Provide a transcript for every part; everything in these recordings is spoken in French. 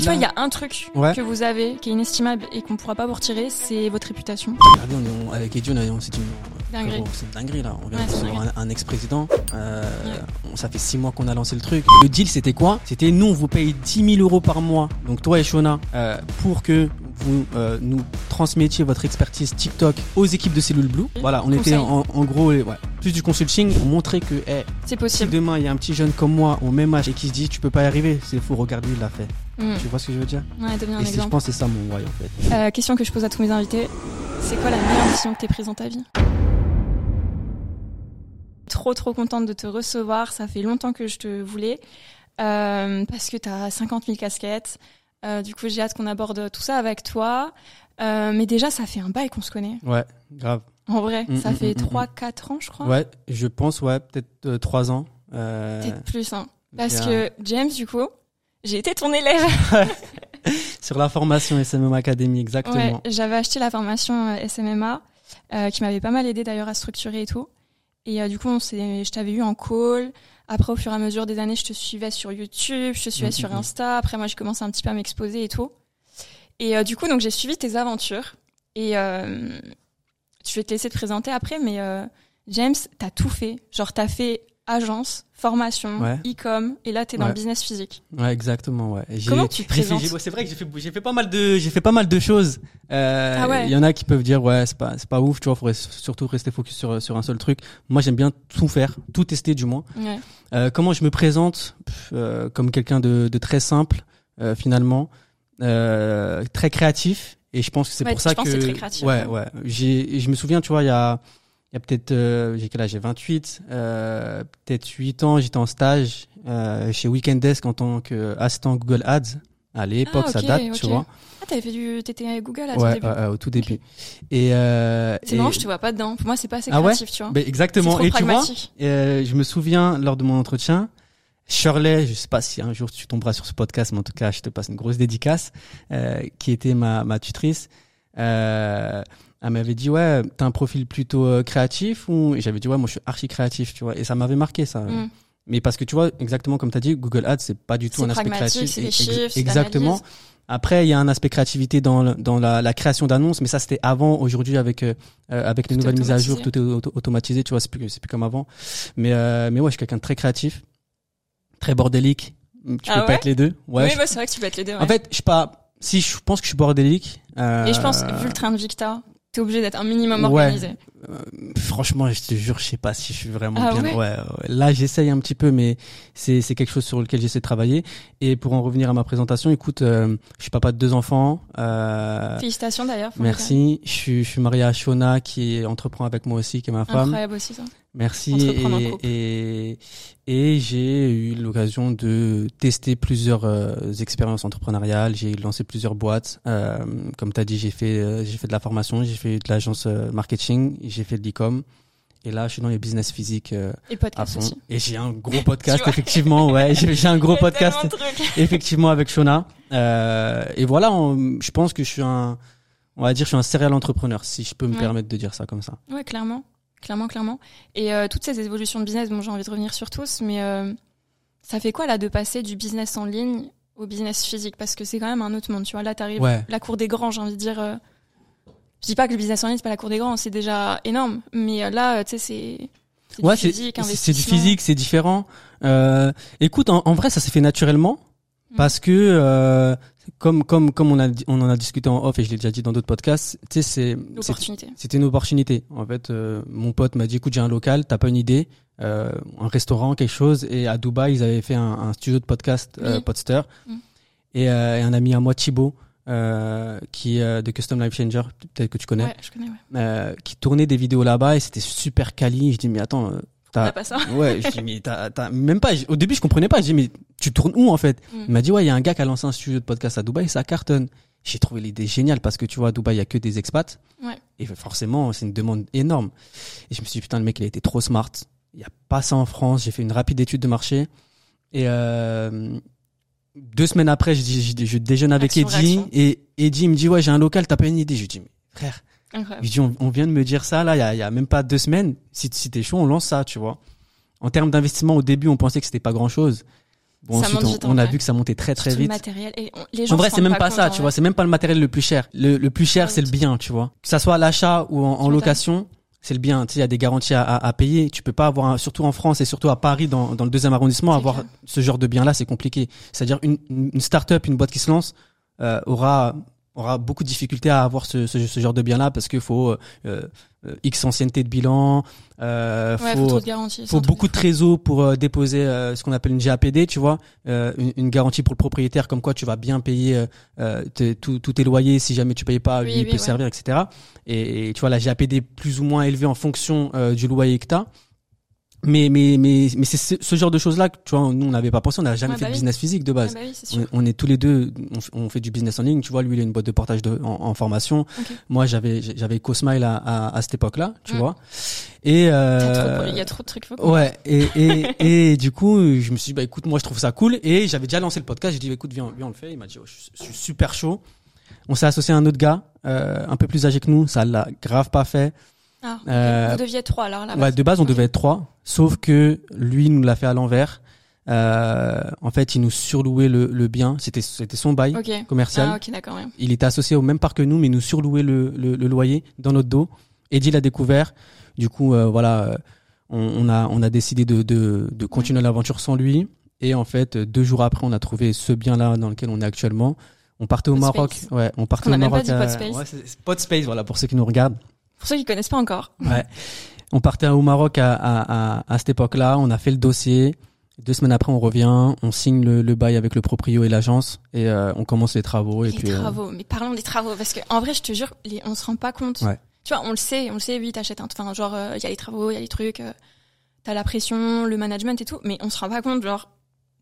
Et vois, il y a un truc Ouais. que vous avez qui est inestimable et qu'on pourra pas vous retirer, c'est votre réputation. Regardez, on avec Eddie, on, s'est dit, Dinguerie. c'est une dinguerie là. On vient Ouais, de c'est recevoir un, un ex-président. Euh, Ouais. Ça fait six mois qu'on a lancé le truc. Le deal, c'était quoi? C'était nous, on vous paye 10 000 euros par mois. Donc toi et Shona, euh, pour que vous euh, nous transmettiez votre expertise TikTok aux équipes de Cellule Blue. Voilà, on était en, en gros, ouais, plus du consulting, on montrait que, C'est si possible. demain il y a un petit jeune comme moi au même âge et qui se dit tu peux pas y arriver, c'est fou, regarde lui, il l'a fait. Mm. Tu vois ce que je veux dire Ouais, Et c'est- je pense que c'est ça mon why en fait. Euh, question que je pose à tous mes invités. C'est quoi la meilleure mission que t'aies prise dans ta vie? Trop trop contente de te recevoir. Ça fait longtemps que je te voulais. Euh, parce que t'as 50 000 casquettes. Euh, du coup, j'ai hâte qu'on aborde tout ça avec toi. Mais déjà, ça fait un bail qu'on se connaît. Ouais, grave. En vrai, Mm, ça mm, fait mm, mm, 3-4 ans, je crois. Ouais, je pense, ouais, peut-être euh, trois ans. Peut-être plus, hein. Parce que James, du coup, j'ai été ton élève. Sur la formation SMM Academy, exactement. Ouais, j'avais acheté la formation euh, SMMA, euh, qui m'avait pas mal aidé d'ailleurs à structurer et tout. Et euh, du coup, on je t'avais eu en call. Après, au fur et à mesure des années, je te suivais sur YouTube, je te suivais Mhm, sur mhm. Insta. Après, moi, j'ai commencé un petit peu à m'exposer et tout. Et euh, du coup, donc j'ai suivi tes aventures. Et euh, je vais te laisser te présenter après, mais euh, James, t'as tout fait. Genre, t'as fait agence, formation, Ouais. e-com, et là, t'es dans Ouais. le business physique. Ouais, exactement, ouais. Comment tu te présentes C'est vrai que j'ai fait, j'ai fait pas mal de, j'ai fait pas mal de choses. Euh, Ah ouais. Il y en a qui peuvent dire, ouais, c'est pas, c'est pas ouf, tu vois, faudrait surtout rester focus sur, sur un seul truc. Moi, j'aime bien tout faire, tout tester, du moins. Ouais. Euh, comment je me présente? Pff, euh, Comme quelqu'un de, de très simple, euh, finalement, euh, très créatif. Et je pense que c'est pour ça pense que que c'est très créatif, ouais, ouais. ouais. J'ai, je me souviens, tu vois, il y a, il y a peut-être, euh, j'ai quel âge? J'ai 28, euh, peut-être 8 ans. J'étais en stage euh, chez Weekendesk en tant qu'assistant Google Ads. À l'époque, Ah, ça date, tu vois. Ah, t'avais fait du, t'étais Google à tout Ouais, début. ouais, ouais, au tout début. Et, euh, C'est et- marrant, je te vois pas dedans. Pour moi, c'est pas assez Ah ouais? créatif, tu vois. ben, c'est exactement. trop Et tu vois, euh, je me souviens lors de mon entretien, Shirley, je sais pas si un jour tu tomberas sur ce podcast, mais en tout cas, je te passe une grosse dédicace, euh, qui était ma, ma tutrice. Euh, elle m'avait dit ouais, t'as un profil plutôt euh, créatif ou et j'avais dit ouais, moi je suis archi créatif, tu vois, et ça m'avait marqué ça. Mm. Mais parce que tu vois, exactement comme t'as dit, Google Ads c'est pas du tout un aspect créatif. chiffres, exactement. Après, il y a un aspect créativité dans, le- dans la, la création d'annonces, mais ça c'était avant. Aujourd'hui, avec euh, euh, avec les Tout nouvelles mises à jour, tout est auto- automatisé. Tu vois, c'est plus c'est plus comme avant. Mais euh, mais ouais, je suis quelqu'un de très créatif, très bordélique. Tu Ah peux ouais pas être les deux. Ouais. oui, je- bah, c'est vrai que tu peux être les deux. ouais. En fait, je suis pas. Si je pense que je suis bordélique. Euh, Et je pense, vu le train de t'as, t'es obligé d'être un minimum organisé. Euh, franchement, je te jure, je sais pas si je suis vraiment Ah bien. ouais ouais, ouais. Là, j'essaye un petit peu, mais c'est c'est quelque chose sur lequel j'essaie de travailler. Et pour en revenir à ma présentation, écoute, euh, je suis papa de deux enfants. Euh, Félicitations d'ailleurs. Merci. Je suis, je suis marié à Shona qui entreprend avec moi aussi, qui est ma femme. Incroyable aussi ça. Merci. Et, et, et j'ai eu l'occasion de tester plusieurs euh, expériences entrepreneuriales. J'ai lancé plusieurs boîtes. Comme tu as dit, j'ai fait, j'ai fait de la formation, j'ai fait de l'agence marketing, j'ai fait de l'e-com. Et là, je suis dans les business physiques euh, Et à podcast fond. aussi. Et j'ai un gros podcast, effectivement. Ouais, j'ai un gros podcast effectivement avec Shona. Euh, et voilà, on- je pense que je suis un, on va dire, je suis un serial entrepreneur, si je peux me Ouais. permettre de dire ça comme ça. Ouais, clairement. Clairement, clairement. Et euh, toutes ces évolutions de business, bon, j'ai envie de revenir sur tous, mais ça fait quoi là de passer du business en ligne au business physique? Parce que c'est quand même un autre monde, tu vois. Là, t'arrives Ouais. la cour des grands, j'ai envie de dire. Je dis pas que le business en ligne, c'est pas la cour des grands, c'est déjà énorme. Mais euh, là, euh, tu sais, c'est. c'est Ouais, du physique, c'est- du physique, c'est différent. Euh, écoute, en, en vrai, ça s'est fait naturellement Mm. parce que euh, comme comme comme on a on en a discuté en off et je l'ai déjà dit dans d'autres podcasts, tu sais, c'est c'était une opportunité. En fait, euh, mon pote m'a dit, écoute, j'ai un local, t'as pas une idée, euh, un restaurant, quelque chose. Et à Dubaï, ils avaient fait un, un studio de podcast, euh, Oui. Podster. Mm. Et, euh, et un ami à moi, Thibaut, euh, qui euh, de Custom Life Changer, peut-être que tu connais, Ouais, je connais, ouais. euh, qui tournait des vidéos là-bas et c'était super quali. Je dis, mais attends, euh, t'as... a pas ça. Ouais, je dis, mais t'as, t'as même pas. Au début, je comprenais pas. Je dis, mais tu tournes où en fait? Mm. Il m'a dit, ouais, il y a un gars qui a lancé un studio de podcast à Dubaï, ça cartonne. J'ai trouvé l'idée géniale parce que tu vois, à Dubaï, il y a que des expats. Ouais. Et forcément, c'est une demande énorme. Et je me suis dit, putain, le mec, il a été trop smart. Il y a pas ça en France. J'ai fait une rapide étude de marché. Et euh, deux semaines après, je, je, je déjeune avec Action, Eddie. réaction. Et Eddie me dit, ouais, j'ai un local, t'as pas une idée Je lui dis, mais frère, Incroyable. je dis, on, on vient de me dire ça, là, il y a, il y a même pas deux semaines. Si, si t'es chaud, on lance ça, tu vois. En termes d'investissement, au début, on pensait que c'était pas grand chose. Bon, Ça ensuite, on, vite, on en a vu que ça montait très très Tout le vite. matériel. Et on- les gens En vrai, c'est même pas ça, tu vois. C'est même pas le matériel le plus cher. Le, le plus cher, c'est le bien, tu vois. Que ça soit à l'achat ou en, location, c'est le bien. Tu sais, il y a des garanties à, à, à payer. Tu peux pas avoir, un- surtout en France et surtout à Paris, dans, dans le deuxième arrondissement, avoir clair. ce genre de bien-là, c'est compliqué. C'est-à-dire une, une une start-up, une boîte qui se lance euh, aura aura beaucoup de difficultés à avoir ce, ce, ce genre de bien-là parce qu'il faut euh, euh, X ancienneté de bilan, euh, Ouais, faut faut de beaucoup de fou. trésors pour euh, déposer euh, ce qu'on appelle une GAPD, tu vois, euh, une, une garantie pour le propriétaire, comme quoi tu vas bien payer euh, euh, tes- tous tous tes loyers, si jamais tu payes pas, lui il oui, peut ouais. servir, etc. Et, et tu vois la GAPD plus ou moins élevée en fonction euh, du loyer que t'as. Mais mais mais mais c'est ce, ce genre de choses là que tu vois nous on n'avait pas pensé, on n'a jamais Ouais, fait bah de oui. business physique de Ah base. bah oui, c'est sûr. On, on est tous les deux, on, fait du business en ligne. Tu vois, lui, il a une boîte de portage de, en, en formation. Moi, j'avais j'avais Cosmile à, à, à cette époque-là, tu Mm. vois. Et euh, Il y a trop de trucs. faut qu'on- Ouais, et, et, et du coup, je me suis dit, bah écoute, moi je trouve ça cool. Et j'avais déjà lancé le podcast, j'ai dit, écoute, viens, viens, on le fait. Il m'a dit, oh, je, je suis super chaud. On s'est associé à un autre gars, euh, un peu plus âgé que nous, ça l'a grave pas fait. Ah. Euh, Vous deviez être trois alors là. Ouais, de base, on devait être trois, sauf que lui nous l'a fait à l'envers. Euh, en fait, il nous surlouait le, le bien, c'était c'était son bail commercial. Ah, ouais. Il était associé au même parc que nous, mais il nous surlouait le, le, le loyer dans notre dos. Eddie l'a découvert. Du coup, euh, voilà, euh, on, on a on a décidé de de, de continuer l'aventure sans lui. Et en fait, euh, deux jours après, on a trouvé ce bien-là dans lequel on est actuellement. On partait au. Maroc. Ouais, on partait Qu'on au Maroc. pas dit à- Podspace. ouais, c'est Podspace, voilà, pour ceux qui nous regardent. Pour ceux qui connaissent pas encore. Ouais. On partait au Maroc à, à, à, à cette époque-là. On a fait le dossier. Deux semaines après, on revient, on signe le, le bail avec le proprio et l'agence et euh, on commence les travaux. Et les puis, euh, travaux, mais parlons des travaux parce que en vrai, je te jure, les, on se rend pas compte. Ouais. Tu vois, on le sait, on le sait. Oui, t'achètes un, enfin genre, euh, il y a les travaux, il y a les trucs, euh, t'as la pression, le management et tout, mais on se rend pas compte, genre,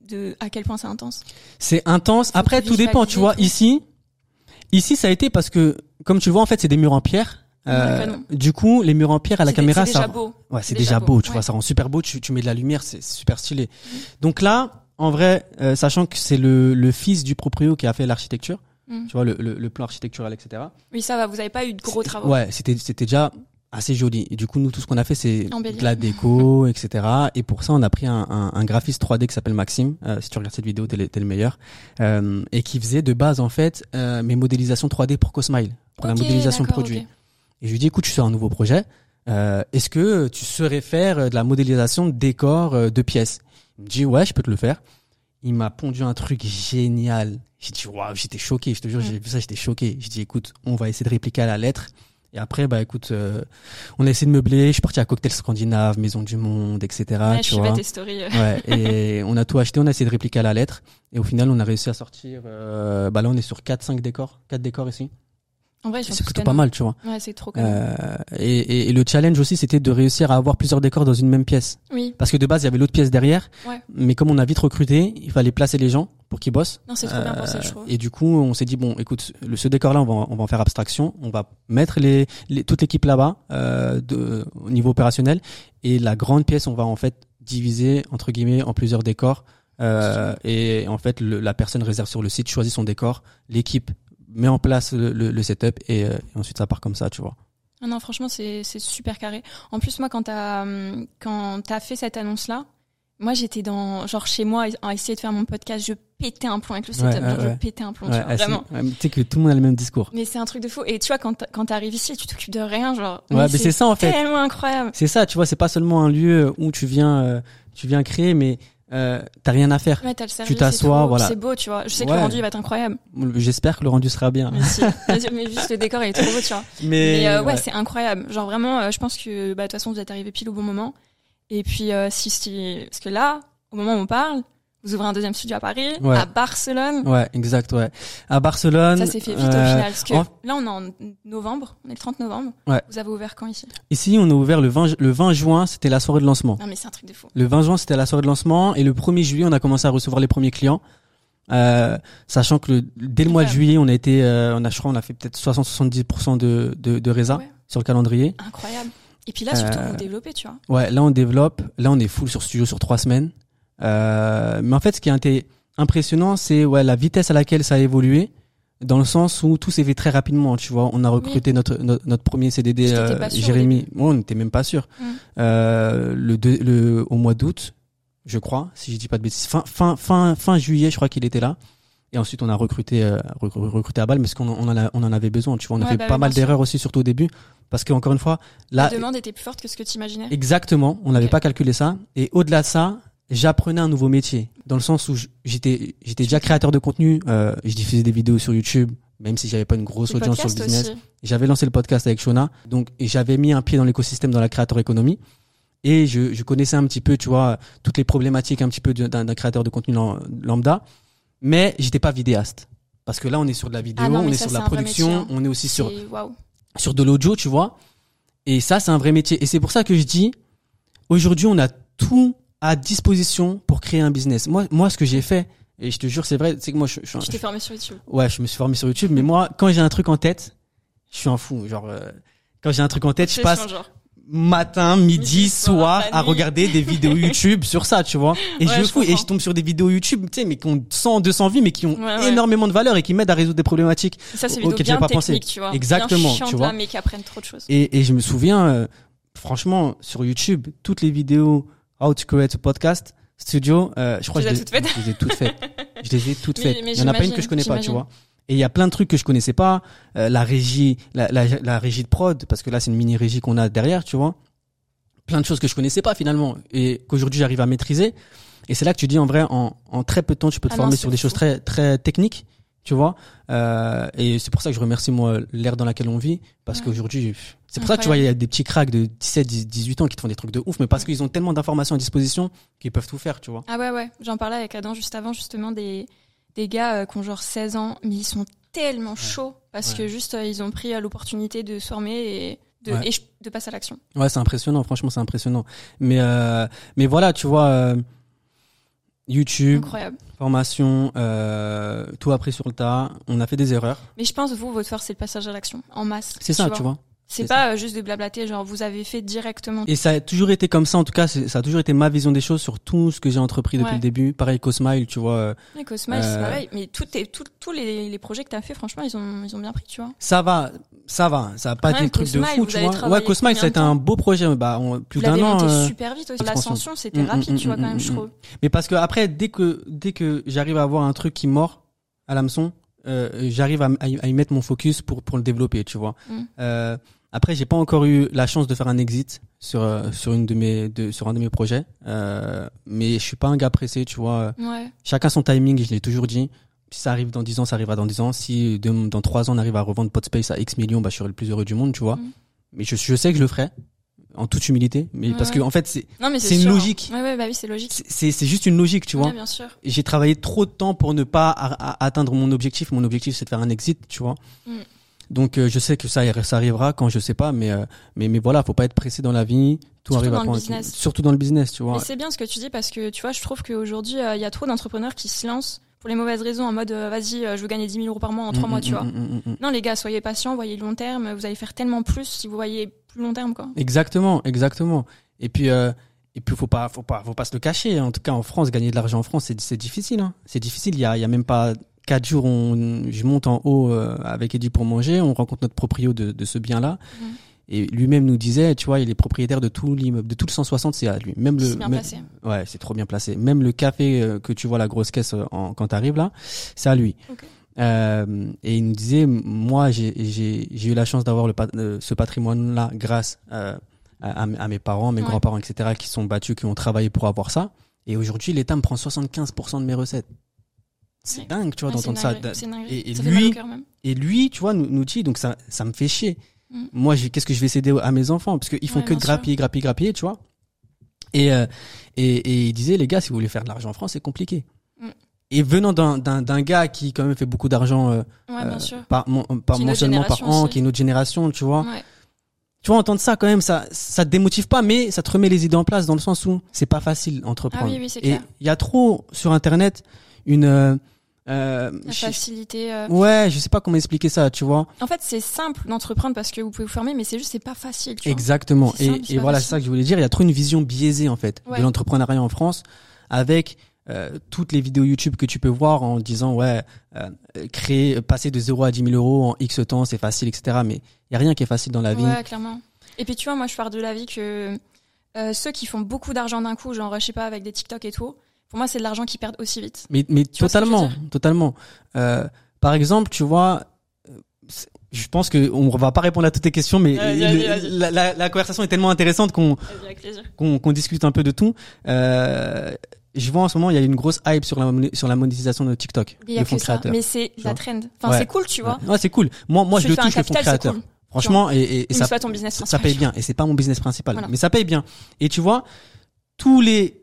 de à quel point c'est intense. C'est intense. Après, tout dépend. Tu vois, ici, ici, ça a été parce que, comme tu vois, en fait, c'est des murs en pierre. Euh, du coup, les murs en pierre à la caméra, c'est ça, déjà beau. ouais, c'est déjà déjà beau. Tu ouais. vois, ça rend super beau. Tu, tu mets de la lumière, c'est super stylé. Donc là, en vrai, euh, sachant que c'est le, le fils du proprio qui a fait l'architecture, Mm. tu vois, le, le, le plan architectural, etc. Oui, ça va. Vous avez pas eu de gros travaux. Ouais, c'était c'était déjà assez joli. Et du coup, nous, tout ce qu'on a fait, c'est de la déco, etc. Et pour ça, on a pris un, un, un graphiste 3D qui s'appelle Maxime. Euh, si tu regardes cette vidéo, t'es le, le meilleur. Euh, et qui faisait de base, en fait, euh, mes modélisations 3D pour Cosmile, pour la modélisation produit. ok. Et je lui dis, écoute, tu sors un nouveau projet. Euh, Est-ce que tu saurais faire euh, de la modélisation de décors euh, de pièces? Il me dit, ouais, je peux te le faire. Il m'a pondu un truc génial. J'ai dit, waouh, j'étais choqué. Je te jure, Mm. j'ai vu ça, j'étais choqué. J'ai dit, écoute, on va essayer de répliquer à la lettre. Et après, bah écoute, euh, on a essayé de meubler. Je suis parti à Cocktail Scandinave, Maison du Monde, etc. Ouais, je tu suivais vois. tes stories. euh. Ouais, et on a tout acheté, on a essayé de répliquer à la lettre. Et au final, on a réussi à sortir. Euh, bah là, on est sur 4-5 décors, 4 décors ici. C'est plutôt pas mal, tu vois. Ouais, c'est trop. Euh, et, et- et le challenge aussi, c'était de réussir à avoir plusieurs décors dans une même pièce. Oui. Parce que de base, il y avait l'autre pièce derrière. Ouais. Mais comme on a vite recruté, il fallait placer les gens pour qu'ils bossent. Non, c'est trop bien pensé, Euh, je trouve. Et du coup, on s'est dit bon, écoute, le, ce décor-là, on va, on va en faire abstraction. On va mettre les, les toute l'équipe là-bas euh, de, au niveau opérationnel. Et la grande pièce, on va en fait diviser entre guillemets en plusieurs décors. Euh, et en fait, le- la personne réserve sur le site, choisit son décor, l'équipe met en place le, le- le setup et, euh, et ensuite ça part comme ça, tu vois. Ah non, franchement, c'est c'est super carré. En plus, moi, quand t'as quand t'as fait cette annonce-là, moi, j'étais dans genre chez moi à essayer de faire mon podcast. Je pétais un plomb avec le setup. Ouais, genre, ouais, ouais. Je pétais un plomb, tu vois, ah, c'est- vraiment. tu sais que tout le monde a le même discours. Mais c'est un truc de fou. Et tu vois, quand quand t'arrives ici, tu t'occupes de rien, genre. Ouais, mais c'est ça en fait. tellement incroyable. C'est ça, tu vois, c'est pas seulement un lieu où tu viens, euh, tu viens créer, mais euh, t'as rien à faire. Ouais, t'as le service. t'assois, voilà. C'est beau, tu vois. Je sais que Ouais. le rendu il va être incroyable. J'espère que le rendu sera bien. Mais, si. mais juste le décor il est trop beau, tu vois. Mais, Mais euh, ouais, ouais. c'est incroyable. Genre vraiment, euh, je pense que bah, de toute façon vous êtes arrivé pile au bon moment. Et puis euh, si, si parce que là, au moment où on parle, vous ouvrez un deuxième studio à Paris, Ouais. à Barcelone. Ouais, exact, ouais. À Barcelone. Ça s'est fait vite au euh, final. Parce que en- là, on est en novembre, on est le 30 novembre. Ouais. Vous avez ouvert quand ici? Ici, on a ouvert le 20, le 20 juin, c'était la soirée de lancement. Non mais c'est un truc de fou. Le 20 juin, c'était la soirée de lancement, et le 1er juillet, on a commencé à recevoir les premiers clients. Euh, sachant que le, dès le mois de juillet, on a été, euh, on a, je crois, on a fait peut-être 60-70% de, de, de résa Ouais. sur le calendrier. Incroyable. Et puis là, surtout, Euh, vous développez, tu vois. Ouais, là on développe. Là on est full sur studio sur trois semaines. Euh, mais en fait, ce qui a été impressionnant, c'est ouais la vitesse à laquelle ça a évolué, dans le sens où tout s'est fait très rapidement. Tu vois, on a recruté notre, notre notre premier CDD, euh, Jérémy. Ouais, on n'était même pas sûr. Mm. Euh, le, deux- le au mois d'août, je crois, si je dis pas de bêtises. Fin, fin, fin, fin juillet, je crois qu'il était là. Et ensuite, on a recruté, euh, recru- recruté à balle, parce qu'on en- on en, a- on en avait besoin. Tu vois, on a Ouais, fait bah pas mal d'erreurs aussi, surtout au début, parce que encore une fois, là, La demande était plus forte que ce que tu imaginais. exactement, on n'avait pas calculé ça. Et au-delà de ça, j'apprenais un nouveau métier, dans le sens où j'étais, j'étais déjà créateur de contenu. Euh, je diffusais des vidéos sur YouTube, même si j'avais pas une grosse Le audience sur le business. J'avais lancé le podcast avec Shona, donc j'avais mis un pied dans l'écosystème dans la créateur économie et je, je connaissais un petit peu, tu vois, toutes les problématiques un petit peu d'un créateur de contenu lam- lambda, mais j'étais pas vidéaste parce que là on est sur de la vidéo, Ah non, on est ça, sur de la production, hein. on est aussi sur sur de l'audio, tu vois. Et ça c'est un vrai métier et c'est pour ça que je dis aujourd'hui on a tout à disposition pour créer un business. Moi moi ce que j'ai fait et je te jure c'est vrai, c'est que moi je, je, Tu t'es formé sur YouTube. Ouais, je me suis formé sur YouTube, mais moi, quand j'ai un truc en tête, je suis un fou. Genre, euh, quand j'ai un truc en tête, je passe genre. matin, midi, Midi, soir à regarder des vidéos YouTube sur ça, tu vois. Et Ouais, je je fous, et je tombe sur des vidéos YouTube, tu sais, mais qui ont 100, 200 vues, mais qui ont Ouais, ouais. énormément de valeur et qui m'aident à résoudre des problématiques. Ça, j'avais bien pas pensé. technique, tu vois. Exactement, bien tu vois. là, mais qui apprennent trop de choses. Et, et je me souviens, euh, franchement, sur YouTube, toutes les vidéos How to Create a Podcast Studio, euh, je crois Tu que les je, faites je les ai toutes faites. Je les ai toutes faites. mais il y en a pas une que je connais pas, tu vois. Et il y a plein de trucs que je connaissais pas, euh, la régie, la, la, la régie de prod, parce que là c'est une mini régie qu'on a derrière, tu vois. Plein de choses que je connaissais pas finalement et qu'aujourd'hui j'arrive à maîtriser. Et c'est là que tu dis en vrai, en, en très peu de temps, tu peux te Ah former sur des fou. choses très très techniques, tu vois. Euh, et c'est pour ça que je remercie moi l'ère dans laquelle on vit, parce Ouais. qu'aujourd'hui, c'est pour ça que tu vois, il y a des petits cracks de 17, 18 ans qui te font des trucs de ouf, mais parce qu'ils ont tellement d'informations à disposition qu'ils peuvent tout faire, tu vois. Ah ouais, ouais. J'en parlais avec Adam juste avant, justement, des, des gars euh, qui ont genre 16 ans, mais ils sont tellement chauds parce Ouais. que juste, euh, ils ont pris l'opportunité de se former et de, et de passer à l'action. Ouais, c'est impressionnant, franchement, c'est impressionnant. Mais mais voilà, tu vois, YouTube, Incroyable. formation, euh, tout appris sur le tas. On a fait des erreurs. Mais je pense, vous, votre force, c'est le passage à l'action, en masse. C'est ça, tu vois. C'est pas euh, juste de blablater, genre vous avez fait directement. Et ça a toujours été comme ça, en tout cas, ça a toujours été ma vision des choses sur tout ce que j'ai entrepris depuis Ouais. le début. Pareil, Cosmile, tu vois. euh, Et Cosmile, c'est Euh, pareil. Mais tout est- tout- tous les, les projets que t'as fait, franchement, ils ont, ils ont bien pris, tu vois. Ça va, ça va, ça a pas été le truc de fou, tu vois. Ouais, Cosmile, ça a été un beau projet, bah, on- plus d'un an. euh, super vite aussi. L'ascension, c'était Mm, rapide, mm, tu vois, mm, quand même, mm, je mm. trouve. Mais parce que après, dès que dès que j'arrive à avoir un truc qui mord à l'hameçon, euh, j'arrive à, y- mettre mon focus pour pour le développer, tu vois. Mm. Euh, après, j'ai pas encore eu la chance de faire un exit sur euh, sur une de mes de, sur un de mes projets, euh, mais je suis pas un gars pressé, tu vois. Ouais. Chacun son timing, je l'ai toujours dit. Si ça arrive dans 10 ans, ça arrivera dans 10 ans. Si de- dans 3 ans, on arrive à revendre Podspace à X millions, bah, je serai le plus heureux du monde, tu vois. Mm. Mais je, je sais que je le ferai, en toute humilité. Mais Ouais, parce que, ouais. en fait, c'est, C'est une hein. logique. Ouais, ouais, bah oui, c'est logique. c'est, c'est- juste une logique, tu vois. Bien sûr. J'ai travaillé trop de temps pour ne pas a- a- atteindre mon objectif. Mon objectif, c'est de faire un exit, tu vois. Mm. Donc, euh, je sais que ça, ça arrivera quand je sais pas, mais, euh, mais, mais voilà, faut pas être pressé dans la vie. Tout Surtout arrive dans à le business. Surtout dans le business, tu vois. C'est bien ce que tu dis parce que tu vois, je trouve qu'aujourd'hui, euh, il y a trop d'entrepreneurs qui se lancent pour les mauvaises raisons en mode euh, vas-y, je veux gagner 10 000 euros par mois en 3 Mm, mois, mm, tu vois. mm, mm. Non, les gars, soyez patients, voyez long terme, vous allez faire tellement plus si vous voyez plus long terme, quoi. Exactement, exactement. Et puis, et puis, faut pas, faut pas, faut pas se le cacher. En tout cas, en France, gagner de l'argent en France, c'est, difficile. Hein. C'est difficile. Il y a, il y a même pas quatre jours, on, je monte en haut euh, avec Eddie pour manger. On rencontre notre proprio de, de ce bien-là. Mhm. Et lui-même nous disait, tu vois, il est propriétaire de tout l'immeuble, de tout le 160, c'est à lui. Même le, bien même- placé. ouais, c'est trop bien placé. Même le café euh, que tu vois la grosse caisse euh, en, quand t'arrives là, c'est à lui. Euh, et il nous disait, moi, j'ai, eu la chance d'avoir pat- euh, ce patrimoine-là grâce euh, à, mes- à mes parents, mes Ouais. grands-parents, etc., qui sont battus, qui ont travaillé pour avoir ça. Et aujourd'hui, l'État me prend 75% de mes recettes. C'est dingue, tu vois, d'entendre ça. Et- et ça lui- même. Et lui, tu vois, nous, nous dit, donc ça, ça me fait chier. Mm. Moi, qu'est-ce que je vais céder à mes enfants? Parce qu'ils font Ouais, que grappiller, grappiller, grappiller, tu vois. Et, euh, et, et il disait, les gars, si vous voulez faire de l'argent en France, c'est compliqué. Mm. Et venant d'un, d'un, gars qui, quand même, fait beaucoup d'argent euh, Ouais, euh, par, mon- par par an, aussi. qui est une autre génération, tu vois. Ouais. Tu vois, entendre ça, quand même, ça, ça te démotive pas, mais ça te remet les idées en place dans le sens où c'est pas facile. Ah oui, oui, c'est et il y a trop sur Internet une, euh, euh, La je- facilité. euh, ouais, je sais pas comment expliquer ça, tu vois. En fait, c'est simple d'entreprendre parce que vous pouvez vous former, mais c'est juste, c'est pas facile, tu vois. Exactement. Et, simple, et voilà, c'est ça que je voulais dire. Il y a trop une vision biaisée en fait Ouais. de l'entrepreneuriat en France, avec euh, toutes les vidéos YouTube que tu peux voir en disant ouais, euh, créer, passer de 0 à 10 000 euros en X temps, c'est facile, etc. Mais il y a rien qui est facile dans la vie. Ouais, clairement. Et puis tu vois, moi je pars de l'avis que Euh, ceux qui font beaucoup d'argent d'un coup, genre, je sais pas, avec des TikTok et tout, pour moi, c'est de l'argent qu'ils perdent aussi vite. Mais, mais je totalement, totalement. Euh, par exemple, tu vois, euh, je pense que on va pas répondre à toutes tes questions, mais le-. La, la- la conversation est tellement intéressante qu'on qu'on discute un peu de tout. Euh, je vois en ce moment, il y a une grosse hype sur la, sur la monétisation de TikTok, Il y a le que fonds ça. créateur. Mais c'est la trend. Enfin, Ouais. c'est cool, tu vois. Ouais, Ouais, c'est cool. Moi, moi, je te le touche le fonds créateur. cool. Franchement, et, et, et Mais ça, ton ça paye bien. Et c'est pas mon business principal. Voilà. Mais ça paye bien. Et tu vois, tous les,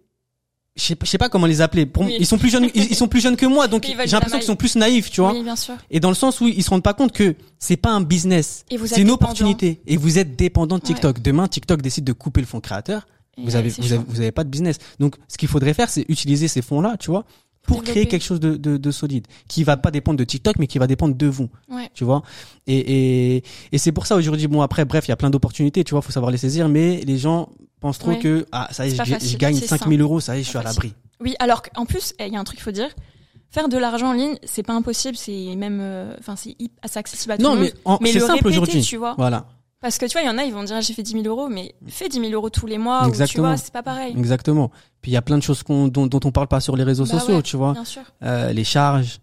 je sais, pas- je sais pas comment les appeler. Pour, Oui. Ils sont plus jeunes, ils, ils sont plus jeunes que moi, donc Ils j'ai l'impression qu'ils sont plus naïfs, tu vois. Oui, bien sûr. Et dans le sens où ils se rendent pas compte que c'est pas un business. C'est une opportunité. Et vous êtes dépendant de Ouais. TikTok. Demain, TikTok décide de couper le fonds créateur. Vous avez, vous avez, vous avez pas de business. Donc, ce qu'il faudrait faire, c'est utiliser ces fonds-là, tu vois, pour Développer. créer quelque chose de, de, de solide, qui va pas dépendre de TikTok, mais qui va dépendre de vous, Ouais. tu vois. Et, et, et c'est pour ça aujourd'hui, bon après, bref, il y a plein d'opportunités, tu vois, faut savoir les saisir, mais les gens pensent trop Ouais. que ah ça y est, C'est je, je gagne c'est 5000 euros, ça y est, je suis à l'abri. Oui, alors qu'en plus, eh, il y a un truc qu'il faut dire. Faire de l'argent en ligne, c'est pas impossible, c'est même, euh, enfin, c'est hyp- assez accessible à tout Non, le monde. mais en- Mais c'est le simple aujourd'hui. tu vois. Voilà, Parce que tu vois, il y en a, ils vont dire, j'ai fait 10 000 euros, mais fais 10 000 euros tous les mois, ou tu vois, c'est pas pareil. exactement. Puis il y a plein de choses dont, dont on parle pas sur les réseaux Bah sociaux, ouais. tu vois. Bien sûr. Euh, les charges.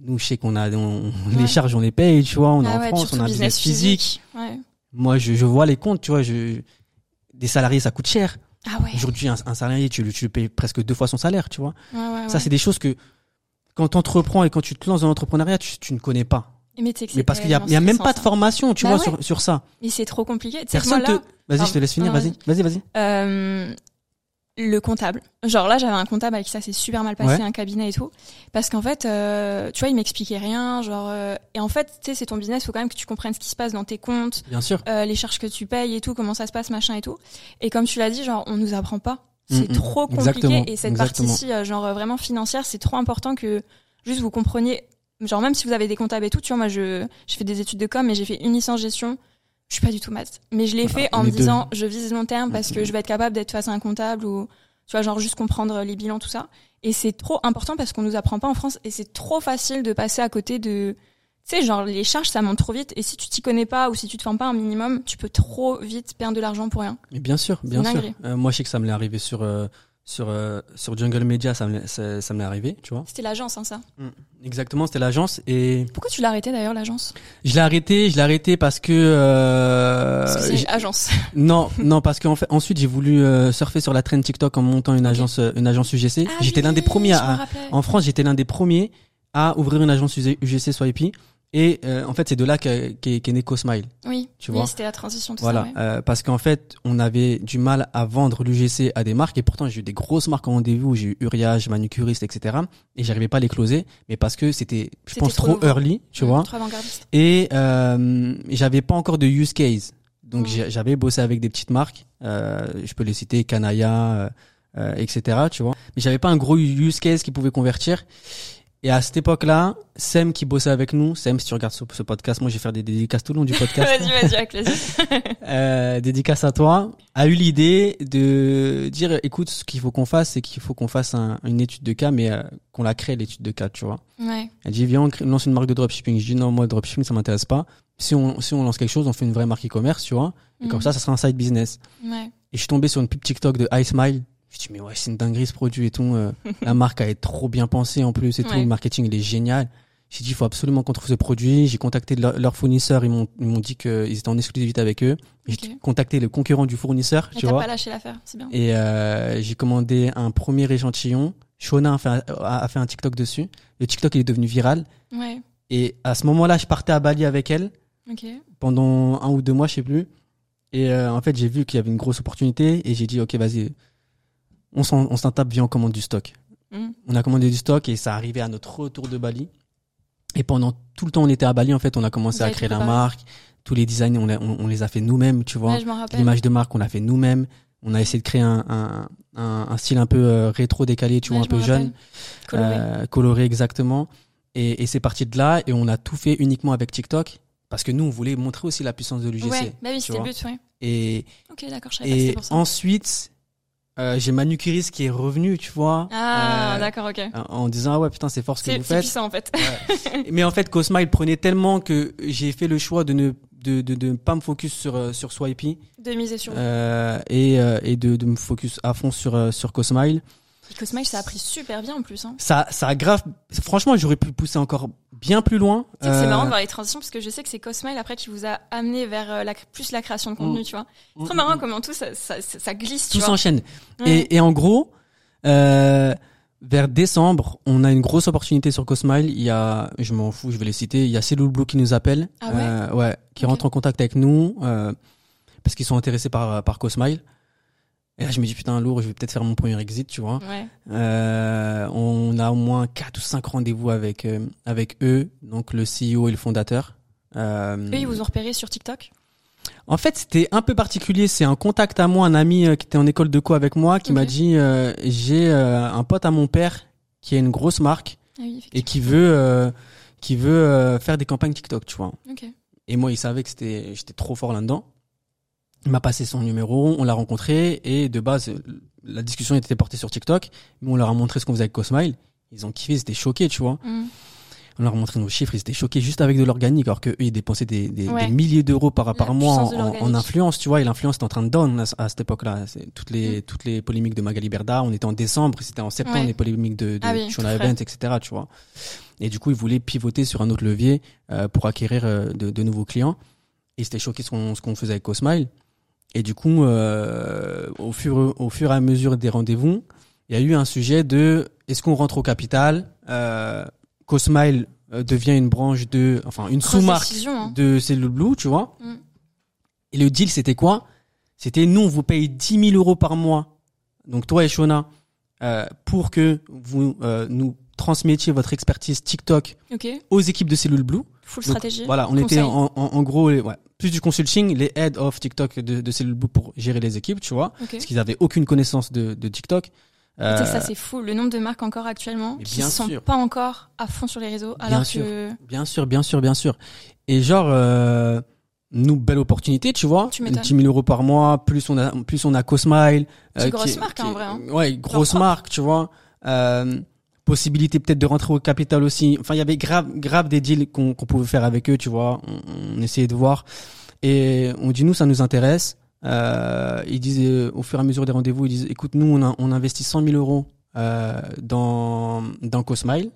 Nous, je sais qu'on a, on- les charges, on les paye, tu vois. On est Ah en ouais, France, on a un business physique. Moi, je, je vois les comptes, tu vois. Je, des salariés, ça coûte cher. Ah ouais. Aujourd'hui, un, un salarié, tu, le- tu le payes presque deux fois son salaire, tu vois. Ça, c'est des choses que, quand tu entreprends et quand tu te lances dans l'entrepreneuriat, tu, tu ne connais pas. Mais, Mais parce qu'il y a, y a même pas de formation, tu Bah vois, ouais. sur, sur ça. Mais c'est trop compliqué. Personne là, te, vas-y, je te laisse finir, vas-y, vas-y, vas-y. Euh, le comptable. Genre là, j'avais un comptable avec qui ça s'est super mal passé, Ouais. un cabinet et tout. Parce qu'en fait, euh, tu vois, il m'expliquait rien. Genre, euh, et en fait, tu sais, c'est ton business, faut quand même que tu comprennes ce qui se passe dans tes comptes, Bien sûr. euh, les charges que tu payes et tout, comment ça se passe, machin et tout. Et comme tu l'as dit, genre, on nous apprend pas. C'est Mm, mm. trop compliqué. Exactement, Et cette exactement. partie-ci, euh, genre, euh, vraiment financière, c'est trop important que juste vous compreniez. Genre, même si vous avez des comptables et tout, tu vois, moi, je, j'ai fait des études de com et j'ai fait une licence gestion. Je suis pas du tout maths. Mais je l'ai Voilà, fait en me deux. disant, je vise long terme parce que je vais être capable d'être face à un comptable ou, tu vois, genre, juste comprendre les bilans, tout ça. Et c'est trop important parce qu'on nous apprend pas en France et c'est trop facile de passer à côté de, tu sais, genre, les charges, ça monte trop vite et si tu t'y connais pas ou si tu te formes pas un minimum, tu peux trop vite perdre de l'argent pour rien. Mais bien sûr, bien sûr. Euh, moi, je sais que ça me l'est arrivé sur, euh, sur, euh, sur Jungle Media, ça me, l'est- ça, ça me l'est arrivé, tu vois. C'était l'agence, hein, ça. Exactement, c'était l'agence et Pourquoi tu l'as arrêté d'ailleurs, l'agence? je l'ai arrêté, je l'ai arrêté parce que, euh, Parce que c'est agence. non, non, parce qu'en fait, ensuite, j'ai voulu euh, surfer sur la trend TikTok en montant une agence, euh, une agence UGC. Ah j'étais l'un des premiers à, en France, j'étais l'un des premiers à ouvrir une agence UGC Swipey. Et euh, en fait, c'est de là qu'est qu'est- qu'est né Cosmile. Oui, tu oui, vois. c'était la transition, tout Voilà, ça. ouais. euh, parce qu'en fait, on avait du mal à vendre l'UGC à des marques, et pourtant j'ai eu des grosses marques en rendez-vous, j'ai eu Uriage, Manucuriste, etc. Et j'arrivais pas à les closer, mais parce que c'était, je pense, trop early, tu Mmh, vois. Trop avant-gardiste. Et euh, j'avais pas encore de use case. Donc Mm. j'ai- j'avais bossé avec des petites marques, euh, je peux les citer, Kanaya, euh, euh, etc. Tu vois. Mais j'avais pas un gros use case qui pouvait convertir. Et à cette époque-là, Sem qui bossait avec nous, Sem, si tu regardes ce, ce podcast, moi je vais faire des dédicaces tout le long du podcast. vas-y, vas-y, avec euh, dédicace à toi, a eu l'idée de dire, écoute, ce qu'il faut qu'on fasse, c'est qu'il faut qu'on fasse un- une étude de cas, mais euh, qu'on la crée l'étude de cas, tu vois. Ouais. Elle dit viens on, crée- on lance une marque de dropshipping. Je dis non moi dropshipping ça m'intéresse pas. Si on si on lance quelque chose on fait une vraie marque e-commerce tu vois. Et comme Mhm. ça ça sera un side business. Ouais. Et je suis tombé sur une pub TikTok de iSmile. Je dis mais ouais c'est une dinguerie ce produit et tout. euh, la marque a été trop bien pensée en plus et tout. Le marketing il est génial. J'ai dit il faut absolument qu'on trouve ce produit. J'ai contacté leur, leur fournisseur ils m'ont ils m'ont dit qu'ils étaient en exclusivité avec eux. J'ai contacté le concurrent du fournisseur tu vois. pas lâché l'affaire, c'est bien. Et euh, j'ai commandé un premier échantillon. Shona a fait un, a fait un TikTok dessus. Le TikTok il est devenu viral. Ouais. Et à ce moment-là, je partais à Bali avec elle pendant un ou deux mois, je sais plus. Et euh, en fait, j'ai vu qu'il y avait une grosse opportunité et j'ai dit, ok, vas-y, on s'en on s'en tape, viens, on commande du stock. Mhm. On a commandé du stock et ça arrivait à notre retour de Bali. Et pendant tout le temps, on était à Bali, en fait, on a commencé à créer la marque. Tous les designs, on, on, on les a fait nous-mêmes, tu vois. Ouais. L'image de marque, on l'a fait nous-mêmes. On a essayé de créer un, un, un, un style un peu euh, rétro décalé, tu Ouais, vois, un peu jeune. Coloré. Euh, coloré exactement. Et, et c'est parti de là et on a tout fait uniquement avec TikTok parce que nous on voulait montrer aussi la puissance de l'UGC. ouais, bah oui, c'était le but, ouais. Et, je pas ensuite euh, j'ai Manu Curis qui est revenu, tu vois, Ah, euh, d'accord, ok. en en disant ah ouais putain c'est fort ce que C'est vous c'est faites. puissant, en fait. Mais en fait Cosma il prenait tellement que j'ai fait le choix de ne de de de pas me focus sur euh, sur Swipey De miser sur euh, et euh, et de de me focus à fond sur euh, sur Cosmile. Cosmile, ça a pris super bien en plus. Hein. Ça ça a grave franchement, j'aurais pu pousser encore bien plus loin. C'est Euh, marrant de voir les transitions parce que je sais que c'est Cosmile après qui vous a amené vers euh, la, plus la création de contenu, Mm. tu vois. mm, C'est trop marrant mm. comment tout ça, ça, ça, ça glisse, tout s'enchaîne. Ouais. Et, et en gros, euh, vers décembre, on a une grosse opportunité sur Cosmile. Il y a, je m'en fous, je vais les citer. Il y a Cellule Blue qui nous appelle, Ah ouais euh, ouais, qui rentre en contact avec nous parce qu'ils sont intéressés par par Cosmile. Et là, je me dis putain lourd, je vais peut-être faire mon premier exit, tu vois. Ouais. Euh, on a au moins quatre ou cinq rendez-vous avec euh, avec eux, donc le CEO et le fondateur. Euh, Eux, ils vous ont repéré sur TikTok? en fait, c'était un peu particulier. C'est un contact à moi, un ami euh, qui était en école de co avec moi, qui m'a dit euh, j'ai euh, un pote à mon père qui a une grosse marque Ah oui, et qui veut euh, qui veut euh, faire des campagnes TikTok, tu vois. Ok. Et moi, il savait que c'était j'étais trop fort là-dedans. Il m'a passé son numéro, on l'a rencontré et de base la discussion était portée sur TikTok, mais on leur a montré ce qu'on faisait avec Cosmile. Ils ont kiffé, ils étaient choqués, tu vois. Mm. On leur a montré nos chiffres, ils étaient choqués juste avec de l'organique, alors que eux, ils dépensaient des, des, Ouais. des milliers d'euros par, mois en, influence, tu vois, et l'influence était en train de down à, à cette époque-là. Toutes les, Mm. toutes les polémiques de Magali Berda, on était en décembre, c'était en septembre, Ouais. les polémiques de, de Ah oui, etc., tu vois. Et du coup, ils voulaient pivoter sur un autre levier, euh, pour acquérir euh, de, de nouveaux clients. Ils étaient choqués ce qu'on, ce qu'on faisait avec Cosmile. Et du coup, euh, au fur, au fur et à mesure des rendez-vous, il y a eu un sujet de est-ce qu'on rentre au capital euh, Cosmile euh, devient une branche de, enfin une sous-marque hein. de Cellule Blue, tu vois. Mm. Et le deal, c'était quoi? C'était nous, on vous paye 10 000 euros par mois, donc toi et Shona, euh, pour que vous euh, nous transmettiez votre expertise TikTok Ok. aux équipes de Cellule Blue. Full Donc, stratégie. Voilà, on Conseil. était en, en, en gros, les- ouais, plus du consulting, les head of TikTok de, de Cellule Blue pour gérer les équipes, tu vois, Ok. parce qu'ils avaient aucune connaissance de, de TikTok. Sais, ça Euh, c'est fou, le nombre de marques encore actuellement Mais qui bien sont pas encore à fond sur les réseaux, Bien alors sûr. que Bien sûr, bien sûr, bien sûr. Et genre, euh, nous, belle opportunité, tu vois. Tu m'étonnes. 10 000 euros par mois, plus on a, plus on a Cosmile. C'est euh, grosse qui- marque, qui- hein, en vrai, hein. Ouais, grosse marque, tu vois. Euh, possibilité peut-être de rentrer au capital aussi. Enfin, il y avait grave, grave des deals qu'on qu'on pouvait faire avec eux, tu vois. On, on essayait de voir. Et on dit, nous, ça nous intéresse. Euh, ils disent, euh, au fur et à mesure des rendez-vous, ils disent, écoute, nous, on, a, on investit 100 000 euros euh, dans, dans Cosmile.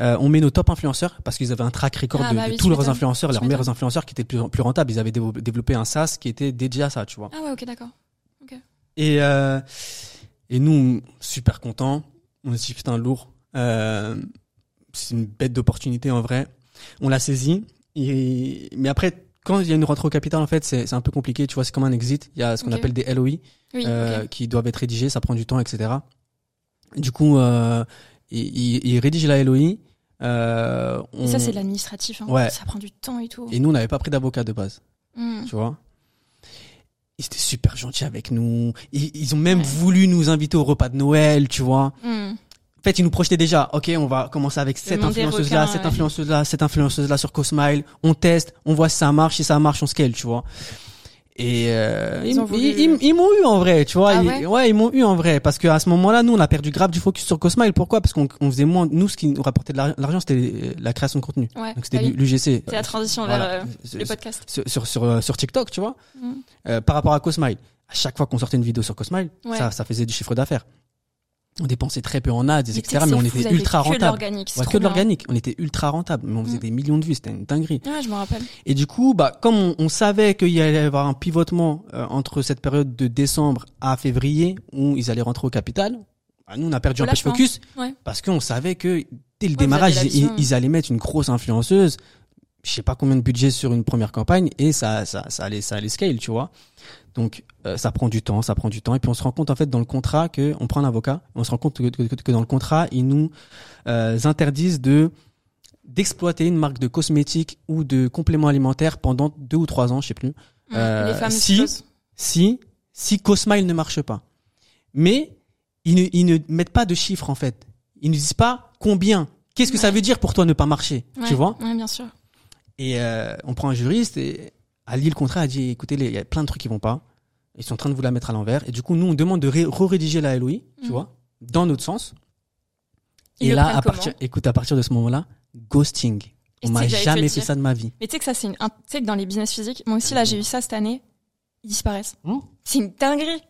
Euh, on met nos top influenceurs parce qu'ils avaient un track record Ah, de, bah de oui, tous leurs influenceurs, leurs meilleurs influenceurs qui étaient plus, plus rentables. Ils avaient développé un SaaS qui était dédié à ça, tu vois. ah ouais, ok, d'accord. Et, euh, et nous, super contents. On se dit, putain, lourd. Euh, c'est une bête d'opportunité en vrai. On l'a saisi. Et, mais après, quand il y a une rentrée au capital, en fait, c'est un peu compliqué. Tu vois, c'est comme un exit. Il y a ce qu'on appelle des LOI Oui, euh, qui doivent être rédigés. Ça prend du temps, etc. Du coup, euh, il, rédige la LOI. Euh, Et ça c'est l'administratif, hein. Ouais. ça prend du temps et tout. Et nous, on n'avait pas pris d'avocat de base Hmm. tu vois. Ils étaient super gentils avec nous. Ils, ils ont même Ouais. voulu nous inviter au repas de Noël, tu vois. Hmm. En fait, ils nous projetaient déjà. Ok, on va commencer avec cette influenceuse-là, requins, cette ouais. influenceuse-là, cette influenceuse-là sur Cosmile. On teste, on voit si ça marche. Si ça marche, on scale, tu vois. Et euh, Ils ils, ont voulu- ils- ils- ils m'ont eu en vrai, tu vois. Ah ouais? ils m'ont eu en vrai parce que à ce moment-là, nous, on a perdu grave du focus sur Cosmile. Pourquoi? Parce qu'on on faisait moins. Nous, ce qui nous rapportait de l'ar- l'argent, c'était la création de contenu. Ouais. Donc c'était bah oui. l'UGC. C'est la transition Voilà. vers euh, le podcast. sur, sur, sur, euh, sur TikTok, tu vois. Hmm. Euh, par rapport à Cosmile, à chaque fois qu'on sortait une vidéo sur Cosmile, Ouais. ça, ça faisait du chiffre d'affaires. On dépensait très peu en ads, Mais etc. Mais on était ultra rentable. Ouais, que de l'organique. On était ultra rentable, mais on faisait Mm. des millions de vues, c'était une dinguerie. Ouais, je me rappelle. Et du coup, bah, comme on, on savait qu'il y allait y avoir un pivotement euh, entre cette période de décembre à février où ils allaient rentrer au capital, bah, nous on a perdu un peu de focus Ouais. parce qu'on savait que dès le démarrage, ils, vision. ils allaient mettre une grosse influenceuse. Je sais pas combien de budget sur une première campagne et ça, ça, ça allait, ça allait scale, tu vois. Donc euh, ça prend du temps, ça prend du temps et puis on se rend compte en fait dans le contrat que on prend un avocat, on se rend compte que, que, que dans le contrat ils nous euh, interdisent de d'exploiter une marque de cosmétiques ou de compléments alimentaires pendant deux ou trois ans, je sais plus. Euh, Les si- clauses. si si Cosmile ne marche pas. Mais ils ne, ils ne mettent pas de chiffres en fait. Ils ne disent pas combien. Qu'est-ce que ça veut dire pour toi ne pas marcher, tu vois? Ouais, bien sûr. Et euh, on prend un juriste et a lu le contrat, a dit écoutez, il y a plein de trucs qui vont pas. Ils sont en train de vous la mettre à l'envers. Et du coup, nous, on demande de ré- re-rédiger la LOI, tu Mhm. vois, dans notre sens. Ils et là, à partir, écoute, à partir de ce moment-là, ghosting. On m'a jamais fait ça de ma vie. Mais tu sais que ça, c'est une, un- tu sais que dans les business physiques, moi aussi, là, j'ai eu ça cette année. Ils disparaissent. Hmm. C'est une dinguerie.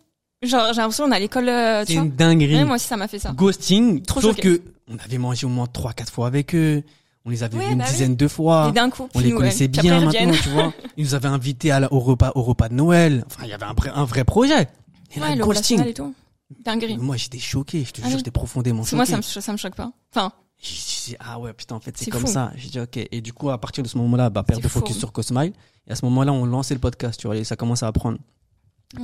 Genre, j'ai l'impression qu'on a l'école, euh, C'est une dinguerie. Ouais, moi aussi, ça m'a fait ça. Ghosting, Trop sauf choquée. que on avait mangé au moins trois, quatre fois avec eux. On les avait Ouais, vus une bah oui. dizaine de fois. Et d'un coup, On les connaissait bien maintenant, tu vois. Ils nous avaient invités à la- au repas, au repas de Noël. Enfin, il y avait un vrai, un vrai projet. Et là, Ouais, le ghosting. et tout. Dinguerie. Moi, j'étais choqué. Je te Ah jure, oui. j'étais profondément choqué. Moi, ça me, ça me choque pas. Enfin, J'ai dit, ah ouais, putain, en fait, c'est comme fou. ça. J'ai dit, ok. Et du coup, à partir de ce moment-là, bah, C'est de focus sur Cosmile. Et à ce moment-là, on lançait le podcast, tu vois, et ça commence à apprendre.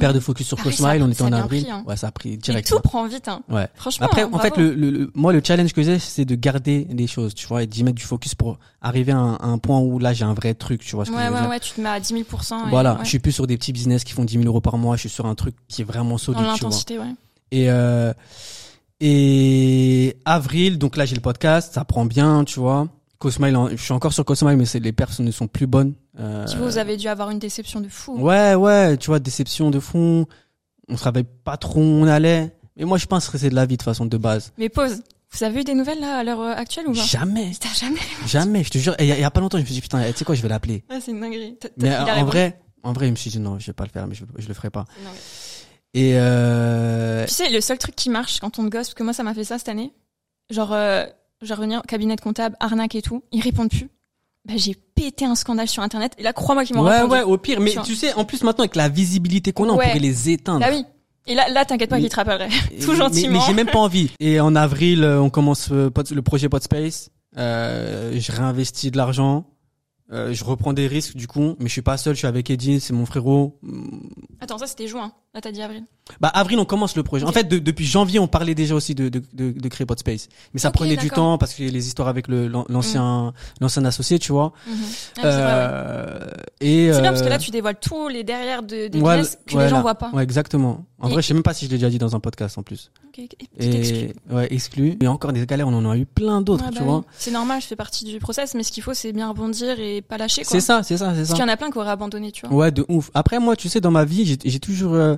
Perte de focus sur Ah Cosmile, on était en avril. pris, hein. Ouais, ça a pris direct. tout prend vite, hein. Ouais. Franchement. Après, hein, en fait, le, le- le- moi, le challenge que j'ai, c'est de garder les choses, tu vois, et d'y mettre du focus pour arriver à un, à un point où là, j'ai un vrai truc, tu vois. ce que Ouais, je veux ouais, ouais, tu te mets à 10 000 et Voilà, ouais. je suis plus sur des petits business qui font 10 000 euros par mois. Je suis sur un truc qui est vraiment Dans solide, vois. l'intensité, ouais. Et euh, et avril, donc là j'ai le podcast, ça prend bien, tu vois. Cosmile, je suis encore sur Cosmile, mais les personnes ne sont plus bonnes. Euh, Tu vois, vous avez dû avoir une déception de fou. Ouais, ouais, tu vois, déception de fond. On savait pas trop où on allait. Mais moi, je pense que c'est de la vie de façon de base. Mais pause. Vous avez eu des nouvelles là à l'heure euh, actuelle ou pas? Jamais, jamais jamais, je te jure. Et il y, a- il y a pas longtemps, je me suis dit putain, tu sais quoi, je vais l'appeler. Ouais, c'est une dinguerie. Mais en répondu. vrai, en vrai, je me suis dit non, je vais pas le faire, mais je, je le ferai pas. Et euh, Tu sais, le seul truc qui marche quand on gosse, parce que moi ça m'a fait ça cette année, genre, euh, je vais revenir, cabinet de comptable, arnaque et tout, ils répondent plus. Bah, j'ai pété un scandale sur internet, et là, crois-moi qu'ils m'ont ouais, répondu. ouais, au pire. Mais Tu sais, en plus maintenant avec la visibilité qu'on a, on Ouais. pourrait les éteindre. Bah oui. Et là, là t'inquiète pas Mais- qu'ils te rappelleraient. Tout mais- gentiment. Mais, j'ai même pas envie. Et en avril, euh, on commence euh, le projet Podspace. Euh, je réinvestis de l'argent. Euh, je reprends des risques du coup, mais je suis pas seul. Je suis avec Eddie, c'est mon frérot. Attends, ça c'était juin. Là, t'as dit avril. Bah avril, on commence le projet. En fait, de- depuis janvier, on parlait déjà aussi de, de, de, de créer Podspace. Mais ça prenait du. Mm. temps parce que les histoires avec le l'an- l'ancien l'ancien associé, tu vois. Mhm. Ah, c'est vrai, ouais. Euh, Et C'est bien parce que euh, là, tu dévoiles tous les derrière de, des ouais, que ouais, les gens là. voient pas. Ouais, exactement. En Et- vrai, je sais même pas si je l'ai déjà dit dans un podcast en plus. Petite exclu. Et ouais, exclu. Mais encore des galères, on en a eu plein d'autres, tu bah vois. C'est normal, je fais partie du process, mais ce qu'il faut, c'est bien rebondir et pas lâcher. quoi. C'est ça, c'est ça, c'est Parce ça. qu'il y en a plein qui auraient abandonné, tu vois. Ouais, de ouf. Après, moi, tu sais, dans ma vie, j'ai toujours, euh,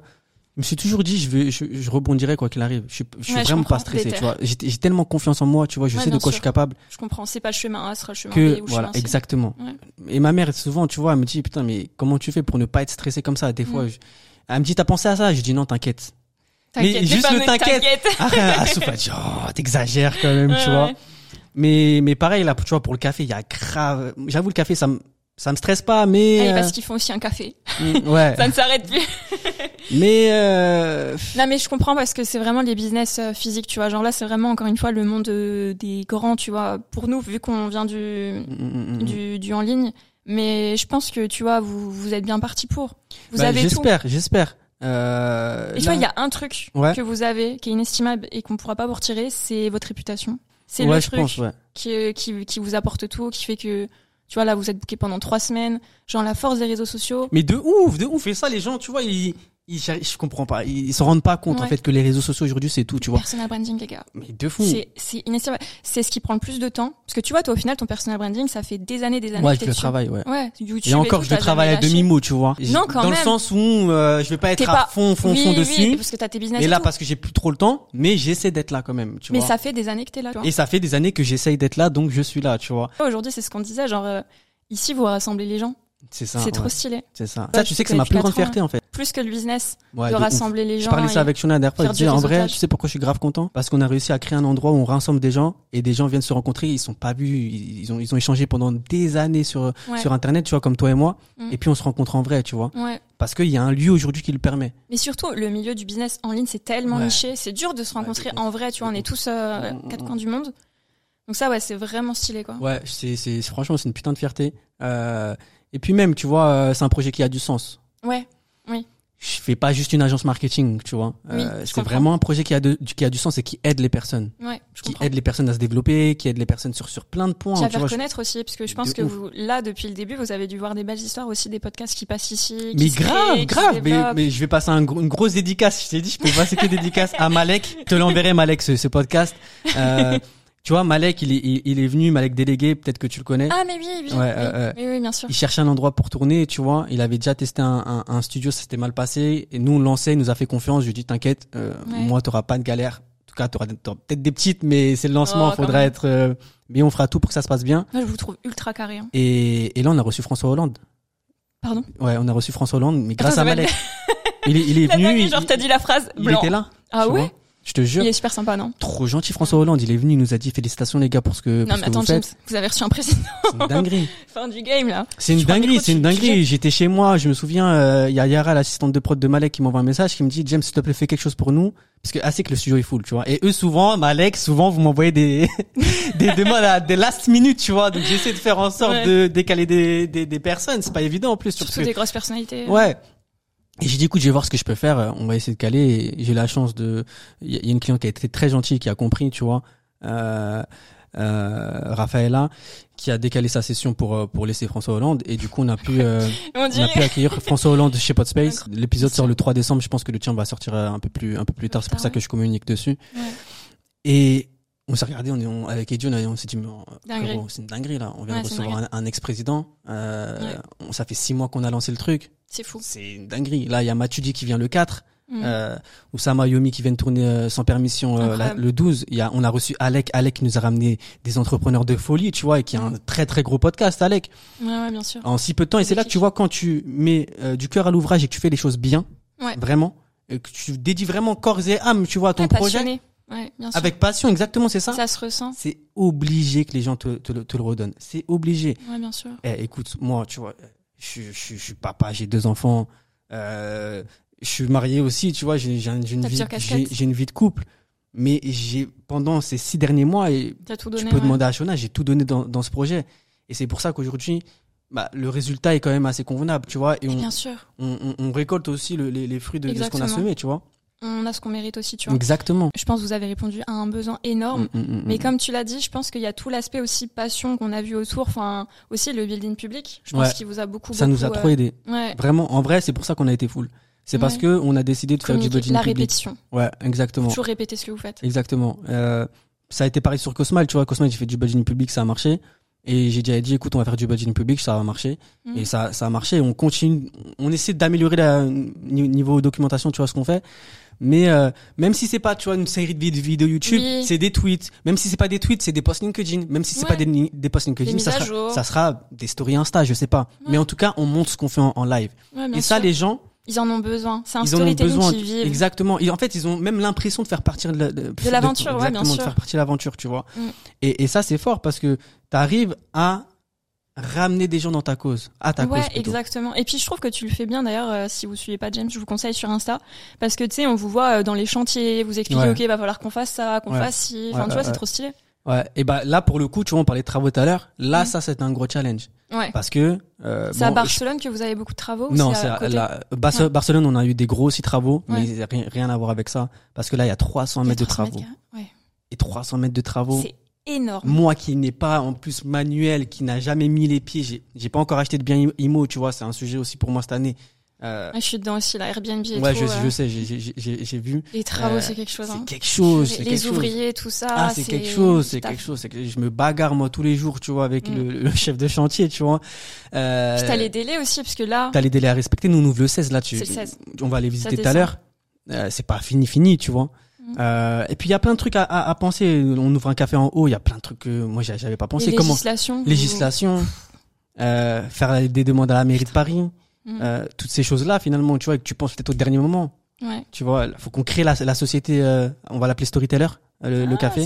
je me suis toujours dit, je vais, je, je rebondirai quoi qu'il arrive. Je suis, je suis Ouais, je vraiment pas stressé, tu vois. J'ai tellement confiance en moi, tu vois. Je Ouais, sais de quoi je suis capable Je comprends, c'est pas le chemin A, ce sera le chemin que, B ou le voilà, chemin C. exactement. Ouais. Et ma mère, souvent, tu vois, elle me dit, putain, mais comment tu fais pour ne pas être stressé comme ça? Des fois, Mm. elle me dit, t'as pensé à ça? Je dis, non, t'inquiète. Mais juste le t'inquiète. Ah, elle dit, oh, t'exagères quand même, tu vois. Mais, mais pareil, là, tu vois, pour le café, il y a grave, j'avoue, le café, ça me, ça me stresse pas, mais, oui, euh, parce qu'ils font aussi un café. mm, ouais. Ça ne s'arrête plus. Mais, euh, Non, mais je comprends parce que c'est vraiment les business euh, physiques, tu vois. Genre là, c'est vraiment encore une fois le monde euh, des grands, tu vois. Pour nous, vu qu'on vient du, mm, mm, du, du en ligne. Mais je pense que, tu vois, vous, vous êtes bien parti pour. Vous Bah, avez. J'espère, j'espère. Euh, Et tu là- vois, il y a un truc Ouais. que vous avez qui est inestimable et qu'on pourra pas vous retirer, c'est votre réputation. C'est ouais, le truc pense, ouais. qui, qui, qui vous apporte tout, qui fait que, tu vois, là, vous êtes booké pendant trois semaines. Genre, la force des réseaux sociaux. Mais de ouf, de ouf. Et ça, les gens, tu vois, ils, ils, je comprends pas. Ils, se rendent pas compte, en fait, que les réseaux sociaux aujourd'hui, c'est tout, tu vois. Personal branding, les gars. Mais de fou. C'est, c'est inestimable. C'est ce qui prend le plus de temps. Parce que tu vois, toi, au final, ton personal branding, ça fait des années, des années Ouais, que je le dessus. travaille, ouais. Ouais, YouTube. Et encore, tout, je le travaille à lâché. demi-mot, tu vois. Non, quand Dans même. le sens où euh, je vais pas être T'es à pas- fond, fond, oui, fond oui, dessus. parce que t'as tes business et là, tout. parce que j'ai plus trop le temps, mais j'essaie d'être là quand même, tu Mais vois. ça fait des années que t'es là, tu vois. Et ça fait des années que j'essaye d'être là, donc je suis là, tu vois. Aujourd'hui, c'est ce qu'on disait, genre, euh, ici, vous rassemblez les gens. C'est ça. c'est trop stylé. C'est ça. Ça, je tu sais que c'est ma plus grande fierté, en fait. Plus que le business, Ouais, de rassembler les Je gens. parlais ça avec Shona la dernière fois. Je disais, en vrai, tu sais pourquoi je suis grave content? Parce qu'on a réussi à créer un endroit où on rassemble des gens et des gens viennent se rencontrer. Ils sont pas vus. Ils ont, ils ont échangé pendant des années sur, Ouais. sur Internet, tu vois, comme toi et moi. Mm. Et puis on se rencontre en vrai, tu vois. Ouais. Parce qu'il y a un lieu aujourd'hui qui le permet. Mais surtout, le milieu du business en ligne, c'est tellement Ouais. niché. C'est dur de se rencontrer en vrai, tu vois. On est tous euh, Mm, quatre mm. coins du monde. Donc ça, ouais, c'est vraiment stylé, quoi. Ouais, c'est, c'est, franchement, c'est une putain de fierté. Euh, et puis même, tu vois, euh, c'est un projet qui a du sens. Ouais. Je fais pas juste une agence marketing, tu vois. Oui, Euh, c'est vraiment un projet qui a, de, qui a du sens et qui aide les personnes. Ouais, je Qui comprends. aide les personnes à se développer, qui aide les personnes sur, sur plein de points. Puis à tu faire vois, je- connaître aussi, parce que je pense De que ouf. vous, là, depuis le début, vous avez dû voir des belles histoires aussi, des podcasts qui passent ici. qui Mais grave, créent, qui grave. Mais, je vais passer un une grosse dédicace. Je t'ai dit, je peux passer que dédicace à Malek. Je te l'enverrai, Malek, ce, ce podcast. Euh, tu vois, Malek, il est, il, il est venu, Malek délégué, peut-être que tu le connais. Ah, mais oui, oui. Ouais, oui. euh, euh, oui, oui, bien sûr. Il cherchait un endroit pour tourner, tu vois. Il avait déjà testé un, un, un studio, ça s'était mal passé. Et nous, on lançait, il nous a fait confiance. Je lui ai dit, t'inquiète, euh, Ouais. moi, t'auras pas de galère. cas, t'auras, t'auras peut-être des petites, mais c'est le lancement. Oh, faudra être, euh, mais on fera tout pour que ça se passe bien. Moi, je vous trouve ultra carré. hein. Et, et là, on a reçu François Hollande. Pardon? Ouais, on a reçu François Hollande, mais grâce à Malek. Il est, il est La venu. il, genre t'as dit la phrase il était là. Ah ouais? vois. Je te jure. Il est super sympa, non Trop gentil, François Hollande. Il est venu, il nous a dit félicitations les gars pour ce que, pour Non, ce mais que attends, vous James, faites. vous avez reçu un président. C'est une dinguerie. fin du game, là. C'est une dinguerie, c'est une dinguerie. J'étais chez moi, je me souviens, euh, il y a Yara, l'assistante de prod de Malek, qui m'envoie un message, qui me dit, James, s'il te plaît, fais quelque chose pour nous. Parce que assez que le studio est full, tu vois. Et eux, souvent, Malek, souvent, vous m'envoyez des, des demandes à des last minutes, tu vois. Donc, j'essaie de faire en sorte Ouais. de décaler des, des, des personnes. C'est pas évident, en plus. Surtout des grosses personnalités. Ouais. Et j'ai dit, écoute, je vais voir ce que je peux faire. euh, On va essayer de caler. J'ai la chance de. Il y a- une cliente qui a été très gentille, qui a compris, tu vois. Euh, euh, Raphaëla, qui a décalé sa session pour euh, pour laisser François Hollande. Et du coup, on a pu euh, On on a pu accueillir François Hollande chez Podspace. L'épisode sort le 3 décembre. Je pense que le tien va sortir euh, un peu plus un peu plus tard. C'est pour ça que je communique dessus. Ouais. Et on s'est regardé, on, est- on- avec Eddie, on, s'est dit, c'est une dinguerie là. On vient Ouais, de recevoir un, un ex-président. Euh, Ouais. on- Ça fait six mois qu'on a lancé le truc. C'est fou. C'est une dinguerie. Là, il y a Matuidi qui vient le 4. Mm. Euh, Oussama Yomi qui vient de tourner euh, sans permission euh, la- le 12. Il y a, on a reçu Alec. Alec nous a ramené des entrepreneurs de folie, tu vois, et qui a un Mm. très très gros podcast, Alec. Ouais, ouais, bien sûr. En si peu de temps. Et c'est là que tu vois quand tu mets euh, du cœur à l'ouvrage et que tu fais les choses bien, Ouais. vraiment, et que tu dédies vraiment corps et âme, tu vois, à ton projet. Ouais, bien sûr. Avec passion, exactement, c'est ça. Ça se ressent. C'est obligé que les gens te, te, le- te le redonnent. C'est obligé. Ouais, bien sûr. Eh, écoute, moi, tu vois, je, suis- je, je suis papa, j'ai deux enfants, euh, je suis marié aussi, tu vois, j'ai j'ai un- j'ai une, une vie de couple. Mais j'ai pendant ces six derniers mois, et tout tu peux ouais. demander à Shona, j'ai tout donné dans, dans ce projet. Et c'est pour ça qu'aujourd'hui, bah, le résultat est quand même assez convenable, tu vois. Et Et on, bien sûr. on, on- on récolte aussi le- les, les fruits de, de ce qu'on a semé, tu vois. On a ce qu'on mérite aussi, tu vois. Exactement. Je pense que vous avez répondu à un besoin énorme. Mm, mm, mm, Mais mm. comme tu l'as dit, je pense qu'il y a tout l'aspect aussi passion qu'on a vu autour, enfin aussi le building public. Je pense Ouais. qu'il vous a beaucoup. ça nous a trop euh, aidé. Ouais. Vraiment, en vrai, c'est pour ça qu'on a été full. C'est parce que on a décidé de faire du Communiquer. budgeting La public. répétition. Ouais, exactement. Toujours répéter ce que vous faites. Exactement. Euh, ça a été pareil sur Cosmal, tu vois. Cosmal, j'ai fait du budgeting public, ça a marché. Et j'ai déjà dit, écoute, on va faire du budgeting public, ça va marcher. Mhm. Et ça, ça a marché. On continue, on essaie d'améliorer la ni- niveau documentation, tu vois ce qu'on fait. Mais euh, même si c'est pas, tu vois, une série de vid- vidéos YouTube, Oui. c'est des tweets. Même si c'est pas des tweets, c'est des posts LinkedIn. Même si c'est Ouais. pas des, posts LinkedIn, ça sera, jour. ça sera des stories Insta, je sais pas. Ouais. Mais en tout cas, on montre ce qu'on fait en, en live. Ouais, Et ça, sûr. les gens, Ils en ont besoin. C'est un ils storytelling besoin. qui vivent. Exactement. Et en fait, ils ont même l'impression de faire partir de, de, De l'aventure, ouais, bien exactement, sûr. de faire partie de l'aventure, tu vois. Mm. Et, et ça, c'est fort parce que tu arrives à ramener des gens dans ta cause, à ta ouais, cause. plutôt. exactement. Et puis je trouve que tu le fais bien d'ailleurs. euh, si vous suivez pas James, je vous conseille sur Insta parce que tu sais, on vous voit euh, dans les chantiers, vous expliquez, Ouais. ok, va falloir qu'on fasse ça, qu'on Ouais. fasse ci. Enfin, tu vois, c'est trop stylé. Ouais. Et bah là, pour le coup, tu vois, on parlait de travaux tout à l'heure. Là, Mm. ça, c'est un gros challenge Ouais. parce que euh, C'est à Barcelone que vous avez beaucoup de travaux. Non, c'est à la- Ouais. Barcelone, on a eu des gros aussi travaux, mais rien, rien à voir avec ça parce que là, il y a 300 Il y a mètres de 300 travaux mètres. Ouais. et 300 mètres de travaux. C'est énorme. Moi qui n'ai pas en plus manuel, qui n'a jamais mis les pieds, j'ai j'ai pas encore acheté de bien IMO, tu vois, c'est un sujet aussi pour moi cette année. Euh, Ouais, je suis dedans aussi, là, Airbnb et ouais, tout. je, euh, je sais, j'ai- j'ai j'ai- j'ai vu. Les travaux, Euh, c'est quelque chose. C'est hein. quelque chose. Les, c'est les quelque chose. ouvriers, tout ça. Ah, c'est quelque chose, c'est quelque chose. C'est que je me bagarre moi tous les jours, tu vois, avec Mm. le, le chef de chantier, tu vois. Euh, Puis t'as les délais aussi, parce que là, T'as les délais à respecter. Nous, on ouvre le 16 là. Tu, C'est le 16. On va aller visiter tout à l'heure. Euh, c'est pas fini, fini, tu vois. Euh, et puis il y a plein de trucs à, à, à penser. On ouvre un café en haut, il y a plein de trucs que moi j'a- j'avais pas pensé. les Comment vous- législation, euh, faire des demandes à la mairie de Paris, Mm. euh, toutes ces choses-là finalement, tu vois, et que tu penses peut-être au dernier moment. Ouais. Tu vois, faut qu'on crée la, la société. euh, on va l'appeler Storyteller, euh, le, le Ah, café.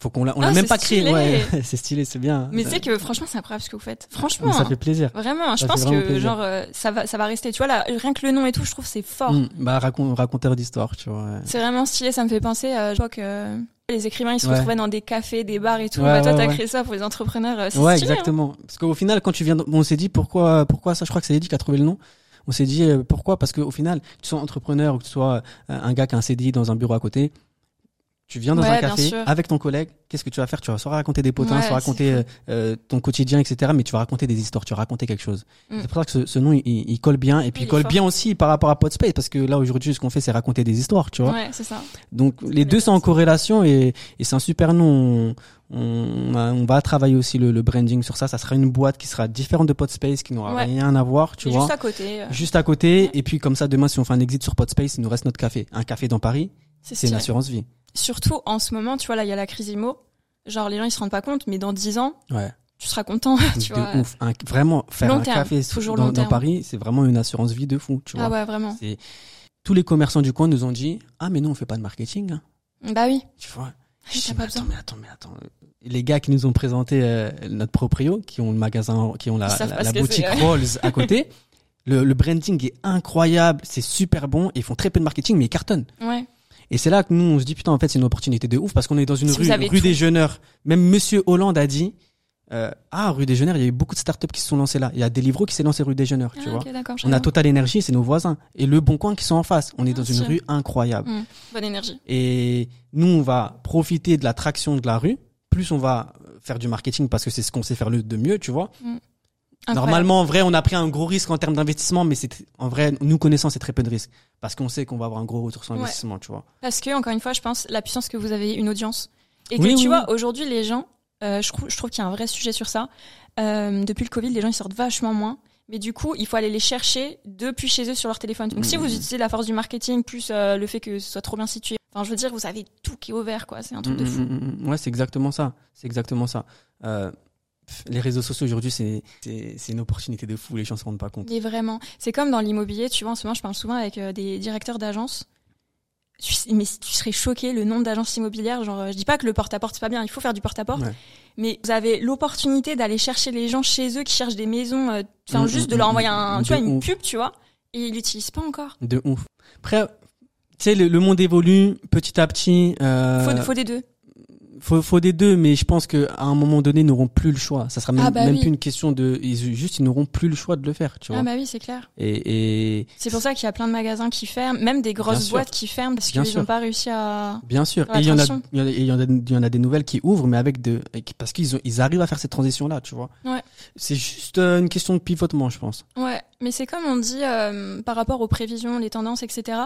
Faut qu'on l'a, on Ah, l'a même c'est pas créé. Ouais, c'est stylé, c'est bien. Mais c'est que franchement, c'est incroyable ce que vous faites. Franchement, mais ça hein. fait plaisir. vraiment, je ça pense vraiment que plaisir. genre euh, ça va, ça va rester. Tu vois là, rien que le nom et tout, je trouve c'est fort. Mm, bah racon- raconteur d'histoire, tu vois. ouais. C'est vraiment stylé. Ça me fait penser. Euh, je vois que les écrivains ils se retrouvaient dans des cafés, des bars et tout. Bah toi, t'as créé ça pour les entrepreneurs. euh, C'est Ouais, stylé. hein. exactement. Parce qu'au final, quand tu viens, on s'est dit pourquoi, pourquoi ça. Je crois que c'est Eddie qui a trouvé le nom. On s'est dit euh, pourquoi? Parce qu'au final, que tu sois entrepreneur ou que tu sois un gars qui a un CDI dans un bureau à côté, tu viens dans Ouais, un café avec ton collègue. Qu'est-ce que tu vas faire? Tu vas soit raconter des potins, Ouais, soit raconter euh, euh, ton quotidien, etc. Mais tu vas raconter des histoires. Tu vas raconter quelque chose. Mm. C'est pour ça que ce, ce nom, il, il colle bien et puis Il colle fort. bien aussi par rapport à Podspace parce que là aujourd'hui, ce qu'on fait, c'est raconter des histoires, tu vois. Ouais, c'est ça. Donc les deux sont en corrélation et, et c'est un super nom. On, on, va travailler aussi le, le branding sur ça. Ça sera une boîte qui sera différente de Podspace, qui n'aura Ouais. rien à voir, tu Et vois. juste à côté. euh, Juste à côté. Et puis comme ça, demain, si on fait un exit sur Podspace, il nous reste notre café. Un café dans Paris, c'est une assurance vie. Surtout en ce moment, tu vois, là, il y a la crise IMO. Genre, les gens, ils se rendent pas compte, mais dans 10 ans, Ouais. tu seras content, tu de vois. ouf. Un- vraiment, faire Long un terme, café toujours dans, long dans. Paris, c'est vraiment une assurance vie de fou, tu vois. Ah ouais, vraiment. Tous les commerçants du coin nous ont dit ah mais nous on fait pas de marketing, hein. Bah oui. tu vois. Ah, Je dis, T'as mais pas attends, mais attends, mais attends. Les gars qui nous ont présenté euh, notre proprio, qui ont le magasin, qui ont la, pas boutique. Rolls à côté, le, le branding est incroyable, c'est super bon, ils font très peu de marketing, mais ils cartonnent. Ouais. Et c'est là que nous, on se dit, putain, en fait, c'est une opportunité de ouf parce qu'on est dans une Si rue, rue des Jeuneurs. Même Monsieur Hollande a dit, euh, ah, rue des Jeuneurs, il y a eu beaucoup de startups qui se sont lancées là. Il y a Deliveroo qui s'est lancé rue des Jeuneurs, tu Ah, vois. d'accord. je On a Total Energy, c'est nos voisins. Et Le Bon Coin qui sont en face. On est dans Bien une sûr. rue incroyable. Hmm. Bonne énergie. Et nous, on va profiter de la traction de la rue. Plus on va faire du marketing parce que c'est ce qu'on sait faire le de mieux, tu vois. Incroyable. Normalement, en vrai, on a pris un gros risque en termes d'investissement, mais c'est en vrai, nous connaissant, c'est très peu de risque parce qu'on sait qu'on va avoir un gros retour sur Ouais. investissement, tu vois. Parce que, encore une fois, je pense la puissance que vous avez une audience. Et que Oui, tu oui, vois, aujourd'hui, les gens, euh, je, trouve, je trouve qu'il y a un vrai sujet sur ça. Euh, depuis le Covid, les gens, ils sortent vachement moins. Mais du coup, il faut aller les chercher depuis chez eux sur leur téléphone. Donc, si Mhm. vous utilisez la force du marketing plus euh, le fait que ce soit trop bien situé, enfin, je veux dire, vous avez tout qui est ouvert, quoi. C'est un truc de Mm, fou. mm, mm, mm. Ouais, c'est exactement ça. C'est exactement ça. Euh, les réseaux sociaux aujourd'hui, c'est une opportunité de fou. Les gens se rendent pas compte. Mais vraiment, c'est comme dans l'immobilier, tu vois, en ce moment, je parle souvent avec euh, des directeurs d'agences. Mais tu serais choqué le nombre d'agences immobilières. Genre, euh, je dis pas que le porte-à-porte c'est pas bien, il faut faire du porte-à-porte. Ouais. Mais vous avez l'opportunité d'aller chercher les gens chez eux qui cherchent des maisons, euh, juste de leur envoyer un, tu vois, une ouf. pub, tu vois, et ils l'utilisent pas encore. De ouf. Après, tu sais, le, le monde évolue petit à petit. Euh, Faut, faut des deux. Faut, faut des deux, mais je pense que à un moment donné, ils n'auront plus le choix. Ça sera même, Ah bah même oui. plus une question de, ils, juste, ils n'auront plus le choix de le faire, tu vois. Ah bah oui, c'est clair. Et, et C'est pour ça qu'il y a plein de magasins qui ferment, même des grosses boîtes qui ferment parce qu'ils n'ont pas réussi à. bien sûr, et il y en a, il y en a, il y en a, il y en a des nouvelles qui ouvrent, mais avec de, parce qu'ils ils arrivent à faire cette transition-là, tu vois. Ouais. C'est juste euh, une question de pivotement, je pense. Ouais, mais c'est comme on dit euh, par rapport aux prévisions, les tendances, etc.,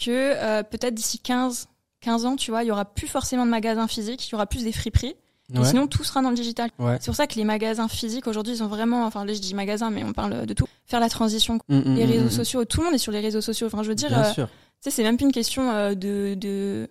que euh, peut-être d'ici 15, 15 ans, tu vois, il y aura plus forcément de magasins physiques, il y aura plus des friperies, et sinon tout sera dans le digital. Ouais. C'est pour ça que les magasins physiques aujourd'hui, ils ont vraiment, enfin là je dis magasins, mais on parle de tout, faire la transition. Mm, mm, Les mm, réseaux sociaux, tout le monde est sur les réseaux sociaux. Enfin, je veux dire, euh, tu sais, c'est même plus une question euh, de, de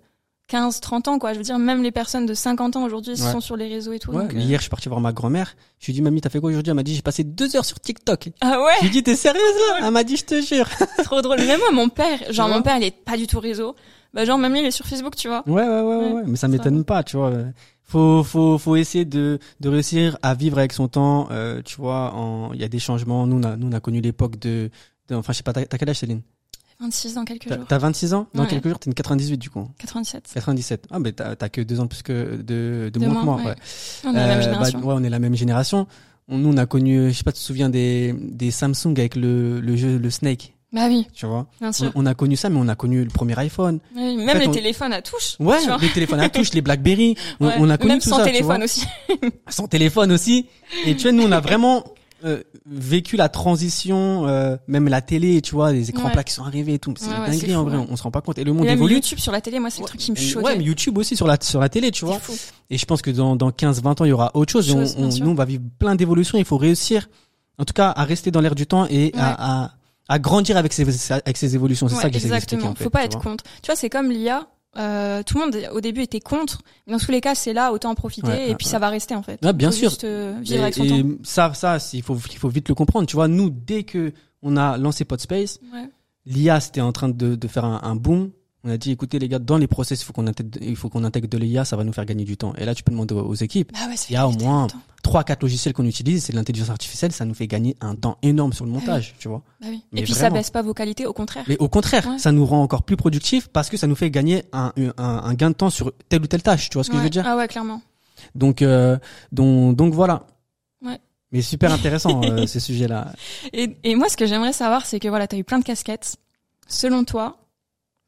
15, 30 ans, quoi. Je veux dire, même les personnes de 50 ans aujourd'hui Ouais. sont sur les réseaux et tout. Ouais, donc, euh, Hier, je suis parti voir ma grand-mère. Je lui ai dit, mamie, t'as fait quoi aujourd'hui? Elle m'a dit, j'ai passé deux heures sur TikTok. Ah ouais, Je lui ai dit, t'es sérieuse là? Elle m'a dit, je te jure. trop drôle. Même moi, mon père, genre mon père, il est pas du tout réseau. Bah genre même lui, il est sur Facebook, tu vois. Ouais, ouais, ouais, ouais, Ouais. Mais ça m'étonne pas, tu vois. Faut, faut, faut essayer de, de réussir à vivre avec son temps. Euh, tu vois, en, il y a des changements. Nous, on a, nous, on a connu l'époque de, de, enfin, je sais pas, t'as quel âge, Céline? 26 dans quelques jours. t'as 26 ans? Dans Ouais. quelques jours, t'es une 98 du coup. 97. 97. Ah, mais t'as que deux ans de plus que de, de De moins que moi. ouais. Ouais. On est la même Euh, génération. bah, ouais, on est la même génération. On- Nous, on a connu, je sais pas, tu te souviens des, des Samsung avec le, le jeu, le Snake, Bah oui, tu vois. bien On, sûr. on a connu ça, mais on a connu le premier iPhone. Oui, même En fait, les on- téléphones à touche. Ouais, les téléphones à touche, les BlackBerry. On, Ouais. on a connu même tout sans ça, téléphone aussi. Sans téléphone aussi. Et tu vois, nous, on a vraiment euh, vécu la transition, euh, même la télé, tu vois, les écrans Ouais. plats qui sont arrivés et tout. C'est Ouais, c'est en vrai, on, on se rend pas compte. Et le Et monde même évolue. YouTube sur la télé, moi c'est le truc qui me choquait. Ouais, mais YouTube aussi sur la, sur la télé, tu vois. Fou. Et je pense que dans, dans 15-20 ans, il y aura autre chose. Et on- on- nous, on va vivre plein d'évolutions. Il faut réussir, en tout cas, à rester dans l'air du temps et à, à, à grandir avec ces, avec ces évolutions. C'est Ouais, ça que j'essaie d'expliquer, exactement. en fait. Faut pas être contre. Tu vois, c'est comme l'IA. Euh, tout le monde au début était contre. Mais dans tous les cas, c'est là, autant en profiter Ouais, et puis ouais. ça va rester en fait. Ah, bien sûr. Juste euh, vivre Et, avec son et temps. ça, ça, il faut, il faut vite le comprendre. Tu vois, nous, dès que on a lancé Podspace, l'IA c'était en train de, de faire un, un boom. On a dit, écoutez les gars, dans les process, il faut qu'on intègre, il faut qu'on intègre de l'IA, ça va nous faire gagner du temps. Et là, tu peux demander aux, équipes. Bah ouais, ça Il y a au moins trois, quatre logiciels qu'on utilise, c'est de l'intelligence artificielle, ça nous fait gagner un temps énorme sur le montage, tu vois. Bah oui. Et puis ça vraiment. baisse pas vos qualités, au contraire. Mais au contraire, Ouais. ça nous rend encore plus productifs parce que ça nous fait gagner un, un, un gain de temps sur telle ou telle tâche. Tu vois ce que je veux dire? Ah ouais, clairement. Donc, euh, donc, donc voilà. Ouais. Mais super intéressant euh, ce sujet-là. Et, et moi, ce que j'aimerais savoir, c'est que voilà, t'as eu plein de casquettes. Selon toi,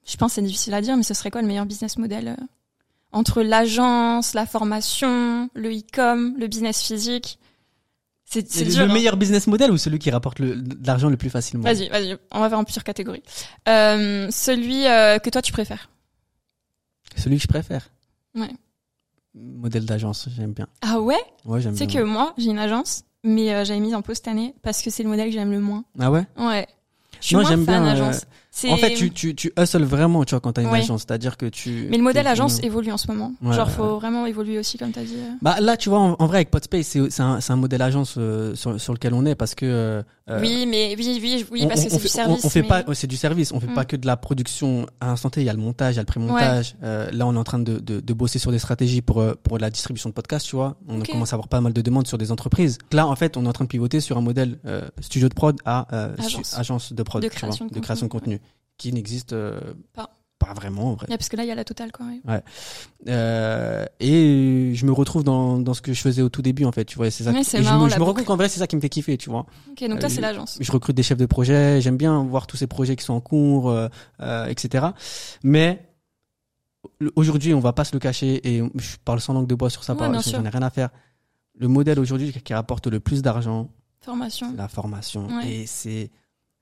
je pense que c'est difficile à dire, mais ce serait quoi le meilleur business model euh, entre l'agence, la formation, le e-com, le business physique? C'est c'est Le, dur. le hein. meilleur business model ou celui qui rapporte le- l'argent le plus facilement? Vas-y, vas-y, on va faire en plusieurs catégories. Euh, celui euh, que toi tu préfères. Celui que je préfère? Ouais. Modèle d'agence, j'aime bien. Ah ouais? Ouais, j'aime C'est bien. que moi, j'ai une agence, mais euh, j'avais mis en pause cette année parce que c'est le modèle que j'aime le moins. Ah ouais? Ouais. Je suis Non, moins j'aime fan bien, agence. En fait, tu, tu, tu hustles vraiment, tu vois, quand t'as une Ouais. agence. C'est-à-dire que tu. Mais le modèle agence tu- évolue en ce moment. Ouais, Genre, ouais, faut vraiment évoluer aussi, comme t'as dit. Bah là, tu vois, en, en vrai, avec Podspace, c'est un, un modèle agence euh, sur, sur lequel on est parce que. euh, oui, mais oui, oui, oui, on- parce que c'est du service. On, on fait mais- pas, c'est du service. On fait Mm. pas que de la production à l'instant T. Il y a le montage, il y a le pré-montage. Euh, là, on est en train de, de, de bosser sur des stratégies pour euh, pour la distribution de podcasts. Tu vois, on commence à avoir pas mal de demandes sur des entreprises. Là, en fait, on est en train de pivoter sur un modèle euh, studio de prod à euh, Agence. agence de prod, De vois, création de de création de contenu, qui n'existe euh, Pas. pas vraiment en vrai. Ouais, parce que là, il y a la totale, quoi. ouais. Euh, et je me retrouve dans, dans ce que je faisais au tout début en fait tu vois c'est ça c'est je marrant, me, la je me rends compte qu'en vrai c'est ça qui me fait kiffer tu vois Ok, donc toi, Euh, c'est l'agence. je recrute des chefs de projet j'aime bien voir tous ces projets qui sont en cours etc mais aujourd'hui on va pas se le cacher et je parle sans langue de bois sur ça Ouais, j'en ai rien à faire le modèle aujourd'hui qui rapporte le plus d'argent Formation. la formation Ouais. et c'est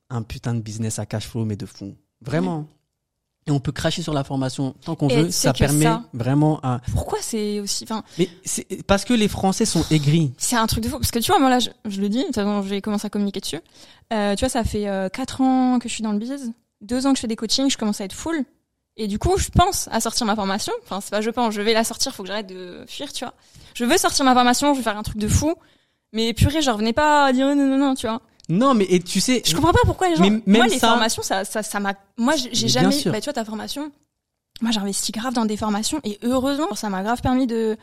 un putain de business à cash flow mais de fou vraiment et on peut cracher sur la formation tant qu'on veut ça permet ça- vraiment à Pourquoi c'est aussi. Enfin, mais c'est parce que les Français sont aigris. c'est un truc de fou. Parce que tu vois, moi, là, je, je le dis, de toute façon, j'ai commencé à communiquer dessus. Euh, tu vois, ça fait euh, 4 ans que je suis dans le biz, 2 ans que je fais des coachings, je commence à être full. Et du coup, je pense à sortir ma formation. Enfin, c'est pas je pense, je vais la sortir, faut que j'arrête de fuir, tu vois. Je veux sortir ma formation, je veux faire un truc de fou. Mais purée, je revenais pas à dire non, non, non, tu vois. Non, mais et tu sais, Je comprends pas pourquoi les gens. Mais même moi, les ça- formations, ça, ça, ça m'a. Moi, j'ai jamais. sûr. Bah, tu vois, ta formation. Moi, j'ai investi grave dans des formations et heureusement, ça m'a grave permis de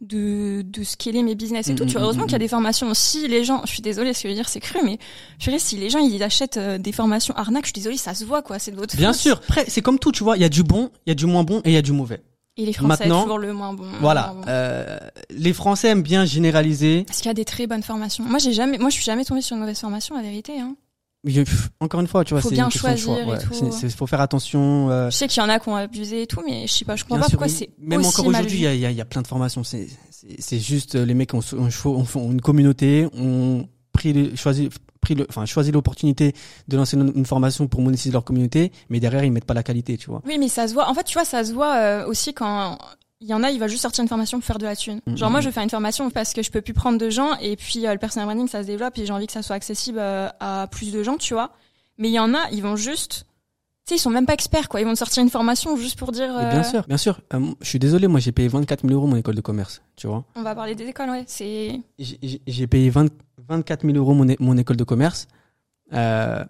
de de scaler mes business et Mm, tout. mm, Tu vois, mm, heureusement mm, qu'il y a des formations. Si les gens, je suis désolée, ce que je veux dire, c'est cru, mais je dirais si les gens ils achètent euh, des formations arnaques, je suis désolée, ça se voit quoi, c'est de votre bien faute. sûr. Après, c'est comme tout, tu vois, il y a du bon, il y a du moins bon et il y a du mauvais. Et les Français Maintenant, toujours le moins bon. Voilà. moins bon. Euh, les Français aiment bien généraliser. Parce qu'il y a des très bonnes formations. Moi, j'ai jamais, moi, je suis jamais tombée sur une mauvaise formation, la vérité. Hein. Je- encore une fois, tu vois, c'est bien une question de choix. choisir Ouais. C'est- c'est- faut faire attention. euh, Je sais qu'il y en a qui ont abusé et tout, mais je sais pas, je comprends bien pas sûr, pourquoi c'est même aussi encore aujourd'hui, il y a, il y a- il y a plein de formations. C'est juste euh, les mecs ont, ont, ont, ont une communauté, ont pris choisi pris le, enfin choisi l'opportunité de lancer une, une formation pour monétiser leur communauté, mais derrière ils mettent pas la qualité, tu vois. Oui, mais ça se voit. En fait, tu vois, ça se voit euh, aussi quand il y en a, il va juste sortir une formation pour faire de la thune. Mm, Genre mm, moi, mm. je veux faire une formation parce que je peux plus prendre de gens et puis euh, le personal branding, ça se développe et j'ai envie que ça soit accessible euh, à plus de gens, tu vois. Mais il y en a, ils vont juste, sais, ils sont même pas experts, quoi. Ils vont te sortir une formation juste pour dire. Euh, bien sûr, bien sûr. Euh, je suis désolé, moi j'ai payé 24 000 euros mon école de commerce, tu vois. On va parler des écoles, ouais. C'est. J'ai- payé 20 24 000 euros mon, mon école de commerce. Euh,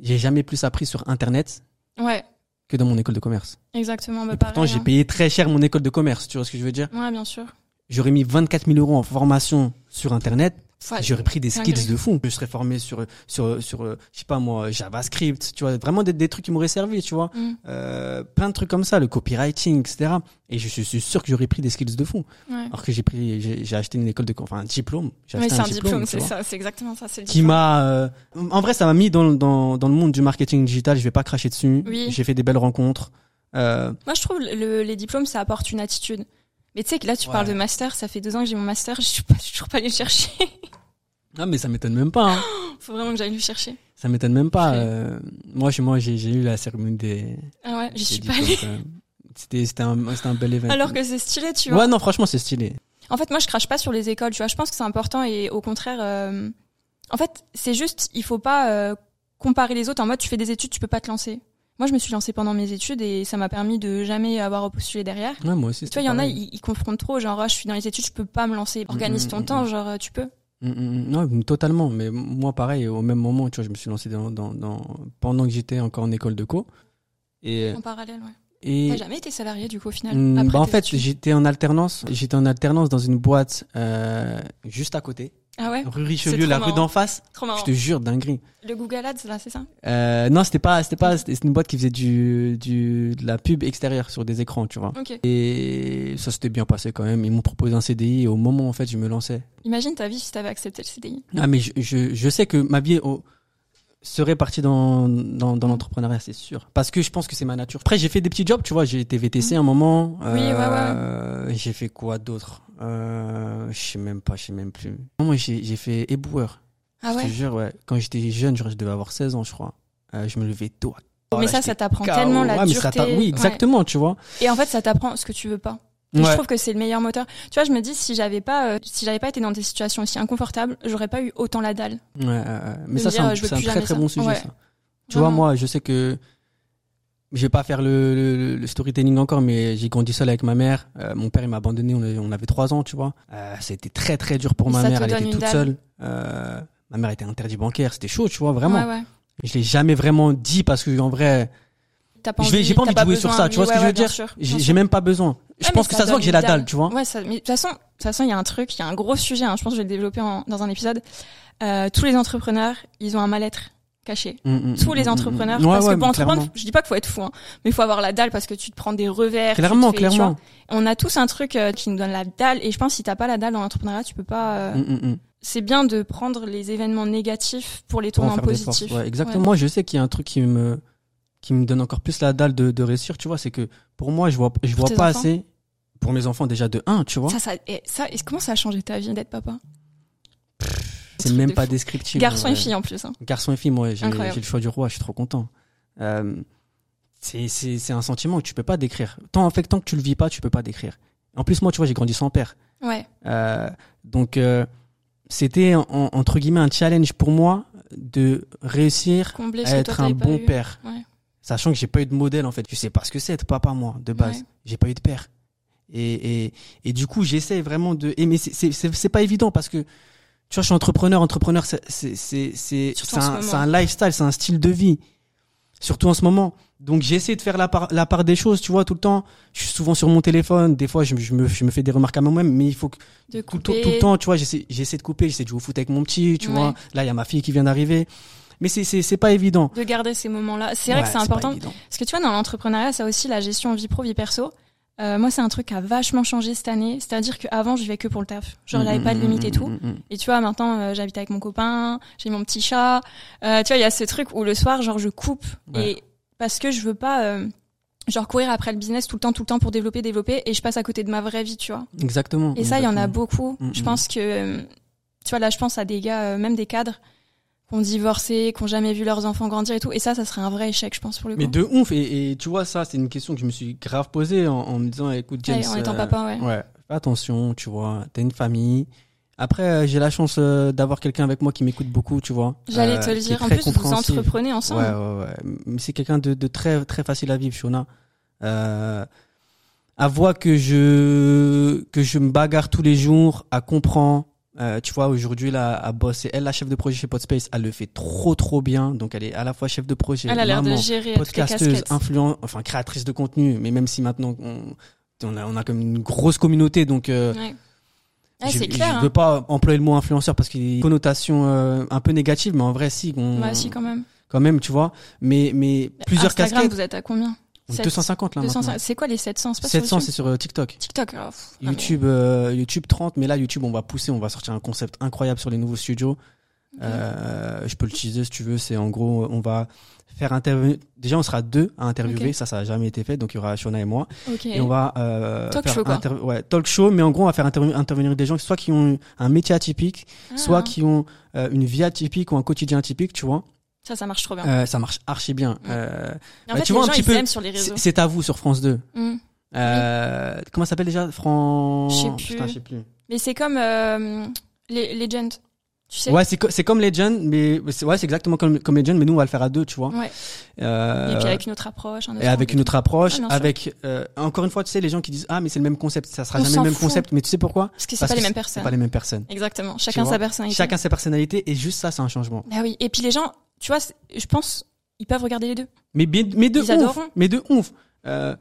j'ai jamais plus appris sur Internet Ouais, que dans mon école de commerce. exactement. Bah, Et pourtant, j'ai hein. payé très cher mon école de commerce. Tu vois ce que je veux dire? Ouais, bien sûr. J'aurais mis 24 000 euros en formation sur Internet. J'aurais pris des skills de fou. Je serais formé sur sur sur euh, je sais pas moi JavaScript. Tu vois vraiment des, des trucs qui m'auraient servi. Tu vois Mm, euh, plein de trucs comme ça, le copywriting, etc. Et je suis, suis sûr que j'aurais pris des skills de fou. ouais. Alors que j'ai pris j'ai acheté une école de enfin un diplôme. J'ai Mais acheté c'est un diplôme, c'est ça, c'est exactement ça, c'est qui m'a euh, en vrai ça m'a mis dans, dans dans le monde du marketing digital je vais pas cracher dessus Oui. j'ai fait des belles rencontres euh, Moi, je trouve le, les diplômes, ça apporte une attitude. Mais tu sais que là, tu Ouais. parles de master, ça fait deux ans que j'ai mon master, je suis, pas, je suis toujours pas allée le chercher. ah mais ça m'étonne même pas hein. Faut vraiment que j'aille le chercher. ça m'étonne même pas euh, moi chez moi j'ai eu la cérémonie des, Ah ouais, j'y suis pas allée. c'était un c'était un bel événement Alors que c'est stylé, tu vois. ouais non franchement c'est stylé En fait, moi, je crache pas sur les écoles, tu vois. Je pense que c'est important et au contraire, euh, en fait, c'est juste, il faut pas euh, comparer les autres en mode tu fais des études, tu peux pas te lancer. Moi, je me suis lancée pendant mes études et ça m'a permis de jamais avoir postulé derrière. ouais moi aussi Tu vois, il y en a, ils, ils confrontent trop, genre, ah, je suis dans les études, je peux pas me lancer. Organise ton mm, temps, mm. genre, euh, tu peux. non totalement mais moi pareil au même moment tu vois je me suis lancé dans, dans, dans pendant que j'étais encore en école de co et En parallèle, ouais. et T'as jamais été salarié, du coup, au final. Après bah en fait, j'étais en alternance. J'étais en alternance dans une boîte euh, juste à côté, Ah ouais? rue Richelieu, la rue d'en face. Trop marrant. Je te jure, dinguerie. Le Google Ads, là, c'est ça? Euh, non, c'était pas, c'était pas, c'était une boîte qui faisait du, du, de la pub extérieure sur des écrans, tu vois. Ok. Et ça s'était bien passé quand même. Ils m'ont proposé un CDI et au moment en fait je me lançais. Imagine ta vie si t'avais accepté le CDI. Ah mais je, je, je sais que ma vie oh, serait partie dans, dans, dans l'entrepreneuriat, c'est sûr. Parce que je pense que c'est ma nature. Après, j'ai fait des petits jobs, tu vois. J'ai été VTC un moment. Oui, ouais, Euh, J'ai fait quoi d'autre euh, Je sais même pas, je sais même plus. Moi, j'ai fait éboueur. Ah Je ouais? te jure, ouais. Quand j'étais jeune, genre, je devais avoir 16 ans, je crois. Euh, je me levais tôt. mais Voilà, ça, ça t'apprend tellement la Ouais, mais ça dureté. Oui, Ouais. exactement, tu vois. Et en fait, ça t'apprend ce que tu veux pas. Ouais. Je trouve que c'est le meilleur moteur. Tu vois, je me dis si j'avais pas, euh, si j'avais pas été dans des situations aussi inconfortables, j'aurais pas eu autant la dalle. Ouais, mais ça, c'est un, plus très très ça. bon sujet, Ouais. ça. Tu vois, moi, je sais que je vais pas faire le, le, le storytelling encore, mais j'ai grandi seul avec ma mère. Euh, mon père, il m'a abandonné, on avait, on avait trois ans, tu vois. Euh, c'était très, très dur pour Et ma mère, elle était toute dalle. seule. Euh, ma mère était interdit bancaire, c'était chaud, tu vois, vraiment. Ouais. Je l'ai jamais vraiment dit parce que, en vrai, T'as pas envie, j'ai pas envie de jouer sur besoin, ça, tu vois ce que ouais, je veux dire? j'ai j'ai même pas besoin. Je Ouais, pense que ça se voit que j'ai la dalle, tu vois. Ouais, ça, mais de toute façon, de toute façon, il y a un truc, il y a un gros sujet, hein, je pense que je vais le développer en- dans un épisode. Euh, tous les entrepreneurs, ils ont un mal-être caché. Mm, mm, Tous mm, les entrepreneurs, parce ouais, que pour entreprendre, je dis pas qu'il faut être fou, hein, mais il faut avoir la dalle parce que tu te prends des revers. Clairement, fais- clairement. On a tous un truc euh, qui nous donne la dalle, et je pense que si t'as pas la dalle dans l'entrepreneuriat, tu peux pas. euh. C'est bien de prendre les événements négatifs pour les en tourner en positif. Ouais, exactement. Moi, je sais qu'il y a un truc qui me qui me donne encore plus la dalle de, de réussir, tu vois, c'est que pour moi, je vois je vois pas enfants assez pour mes enfants déjà de 1, tu vois. Ça, ça, et ça, et comment ça a changé ta vie d'être papa? C'est même de pas fou. descriptif. Garçon ouais. et fille en plus. Hein. Garçon et fille, moi, j'ai le choix du roi, je suis trop content. Euh, c'est un sentiment que tu peux pas décrire. Tant en fait tant que tu le vis pas, tu peux pas décrire. En plus, moi, tu vois, j'ai grandi sans père. Ouais. Euh, donc euh, c'était en- entre guillemets un challenge pour moi de réussir à toi, être un bon eu. père. Ouais. Sachant que j'ai pas eu de modèle en fait. Je sais pas ce que c'est être papa moi de base. Ouais. J'ai pas eu de père. Et, et, et du coup j'essaie vraiment de. Et mais c'est- pas évident parce que tu vois je suis entrepreneur. Entrepreneur c'est c'est c'est un, un lifestyle, c'est un style de vie. Surtout en ce moment. Donc j'essaie de faire la part la part des choses. Tu vois tout le temps. Je suis souvent sur mon téléphone. Des fois je, me- je me je me fais des remarques à moi-même. Mais il faut que De tout, tout- tout le temps, tu vois, j'essaie, j'essaie de couper, j'essaie de jouer au foot avec mon petit, tu Ouais. vois. Là, il y a ma fille qui vient d'arriver. Mais c'est, c'est, c'est pas évident. De garder ces moments-là. C'est vrai que c'est important. Parce que tu vois, dans l'entrepreneuriat, ça aussi la gestion vie pro, vie perso. Euh, moi, c'est un truc qui a vachement changé cette année. C'est-à-dire qu'avant, je vivais que pour le taf. Genre, j'avais pas de limite et tout. Mm, mm, mm, mm. Et tu vois, maintenant, euh, j'habite avec mon copain, j'ai mon petit chat. Euh, tu vois, il y a ce truc où le soir, genre, je coupe. Ouais. Et parce que je veux pas, euh, genre, courir après le business tout le temps, tout le temps pour développer, développer. Et je passe à côté de ma vraie vie, tu vois. Exactement. Et ça, il y en a beaucoup. Mm, Je mm. pense que, tu vois, là, je pense à des gars, euh, même des cadres, ont divorcé, qui ont jamais vu leurs enfants grandir et tout. Et ça, ça serait un vrai échec, je pense, pour le coup. Mais de ouf. Et, et tu vois, ça, c'est une question que je me suis grave posée en, en me disant, écoute, James. Ouais, en étant euh, papa, ouais. Ouais, fais attention, tu vois. T'as une famille. Après, euh, j'ai la chance euh, d'avoir quelqu'un avec moi qui m'écoute beaucoup, tu vois. J'allais te le dire. En plus, vous entreprenez ensemble. Ouais, ouais, ouais. Mais c'est quelqu'un de, de très, très facile à vivre, Shona. Euh, à voir que je, que je me bagarre tous les jours, à comprendre. Euh, tu vois, aujourd'hui, là, à bosser. Elle, la chef de projet chez Podspace, elle le fait trop, trop bien. Donc, elle est à la fois chef de projet, Elle a l'air de maman, gérer toutes les podcasteuse, casquettes. influent, enfin, créatrice de contenu. Mais même si maintenant, on, on a, on a comme une grosse communauté, donc, euh, Ouais. Je, c'est clair. je hein. veux pas employer le mot influenceur parce qu'il y a une connotation euh, un peu négative, mais en vrai, si. On, Bah, si, quand même. quand même, tu vois. Mais, mais plusieurs Instagram, casquettes. vous êtes à combien? On est 700, 250 là 200, maintenant. C'est quoi les 700 C'est pas sur 700 YouTube? c'est sur euh, TikTok. TikTok. pff, mais- YouTube, euh, YouTube 30, mais là YouTube on va pousser, on va sortir un concept incroyable sur les nouveaux studios. Euh, je peux le teaser si tu veux. C'est en gros, on va faire intervenir. Déjà, on sera deux à interviewer. Ça, ça a jamais été fait. Donc il y aura Shona et moi, Ok. et on va euh, Talk faire show, quoi. inter- ouais, talk show. Mais en gros, on va faire intervenir, intervenir des gens, soit qui ont un métier atypique, Ah, soit qui ont euh, une vie atypique ou un quotidien atypique. Tu vois, Ça, ça marche trop bien. Euh, ça marche archi bien. Euh, en bah, fait, tu les vois un gens, petit ils peu- sur les réseaux. c'est à vous sur France 2. Mm. Euh, Comment ça s'appelle déjà? Fran... Je sais plus. Putain, je sais plus. Mais c'est comme euh, les Legend. Tu sais Ouais, c'est co- c'est comme Legend, mais c'est ouais, c'est exactement comme comme Legend, mais nous on va le faire à deux, tu vois. Ouais. Euh, Et puis avec une autre approche. Un autre et avec une autre approche, sûr. avec euh, encore une fois, tu sais, les gens qui disent ah mais c'est le même concept, ça sera On jamais le même fout. concept, mais tu sais pourquoi? Parce que c'est pas les mêmes personnes. pas les mêmes personnes. Exactement. Chacun sa personnalité. Chacun sa personnalité et juste ça, c'est un changement. Ah oui. Et puis les gens, tu vois, je pense, ils peuvent regarder les deux. Mais mais de Ils ouf, mais de ouf. Euh,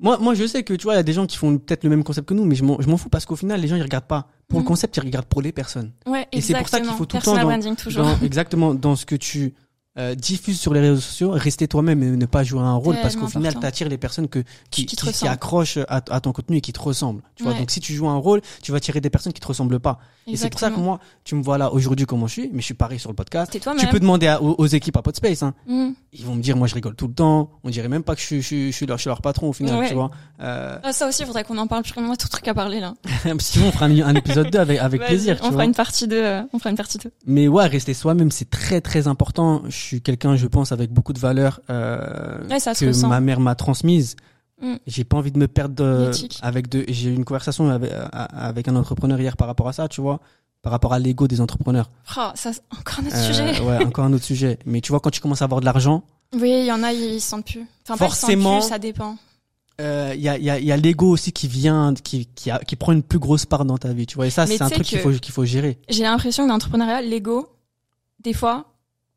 moi, moi, je sais que tu vois, il y a des gens qui font peut-être le même concept que nous, mais je m'en fous parce qu'au final, les gens ils regardent pas pour le Mhm. concept, ils regardent pour les personnes. Ouais, Et c'est pour ça qu'il exactement. faut tout le temps dans-. Dans- exactement dans ce que tu euh, diffuses sur les réseaux sociaux, rester toi-même et ne pas jouer un rôle parce qu'au final, important. t'attires les personnes que qui, Qui accrochent à, à ton contenu et qui te ressemblent. Tu vois, donc si tu joues un rôle, tu vas attirer des personnes qui te ressemblent pas. Et c'est pour ça que moi, tu me vois là aujourd'hui comment je suis, mais je suis pareil sur le podcast. T'es Tu peux demander à- aux, aux équipes à Podspace, hein. Mm. Ils vont me dire, moi, je rigole tout le temps. On dirait même pas que je suis, je je suis leur, je suis leur patron au final, Ouais. tu vois. Euh, Ah, ça aussi, il faudrait qu'on en parle plus. Moi, tout truc à parler là. sinon, on fera un, un épisode 2 avec, avec plaisir, On tu fera vois. une partie 2. euh, On fera une partie 2. Mais ouais, rester soi-même, c'est très très important. Je suis quelqu'un, je pense, avec beaucoup de valeurs euh, Ouais, ça se que ma mère m'a transmises. Mm. J'ai pas envie de me perdre de- L'éthique. avec de. J'ai eu une conversation avec, avec un entrepreneur hier par rapport à ça, tu vois. par rapport à l'ego des entrepreneurs. Oh, ça, encore un autre Euh, sujet. ouais, encore un autre sujet. Mais tu vois, quand tu commences à avoir de l'argent, Oui, il y en a, ils se sentent plus. Enfin, Forcément. plus, ça dépend. euh, il y a, y a, y a l'ego aussi qui vient, qui, qui, a- qui prend une plus grosse part dans ta vie. Tu vois, et ça, c'est un truc qu'il faut, qu'il faut gérer. J'ai l'impression que l'entrepreneuriat, l'ego, des fois,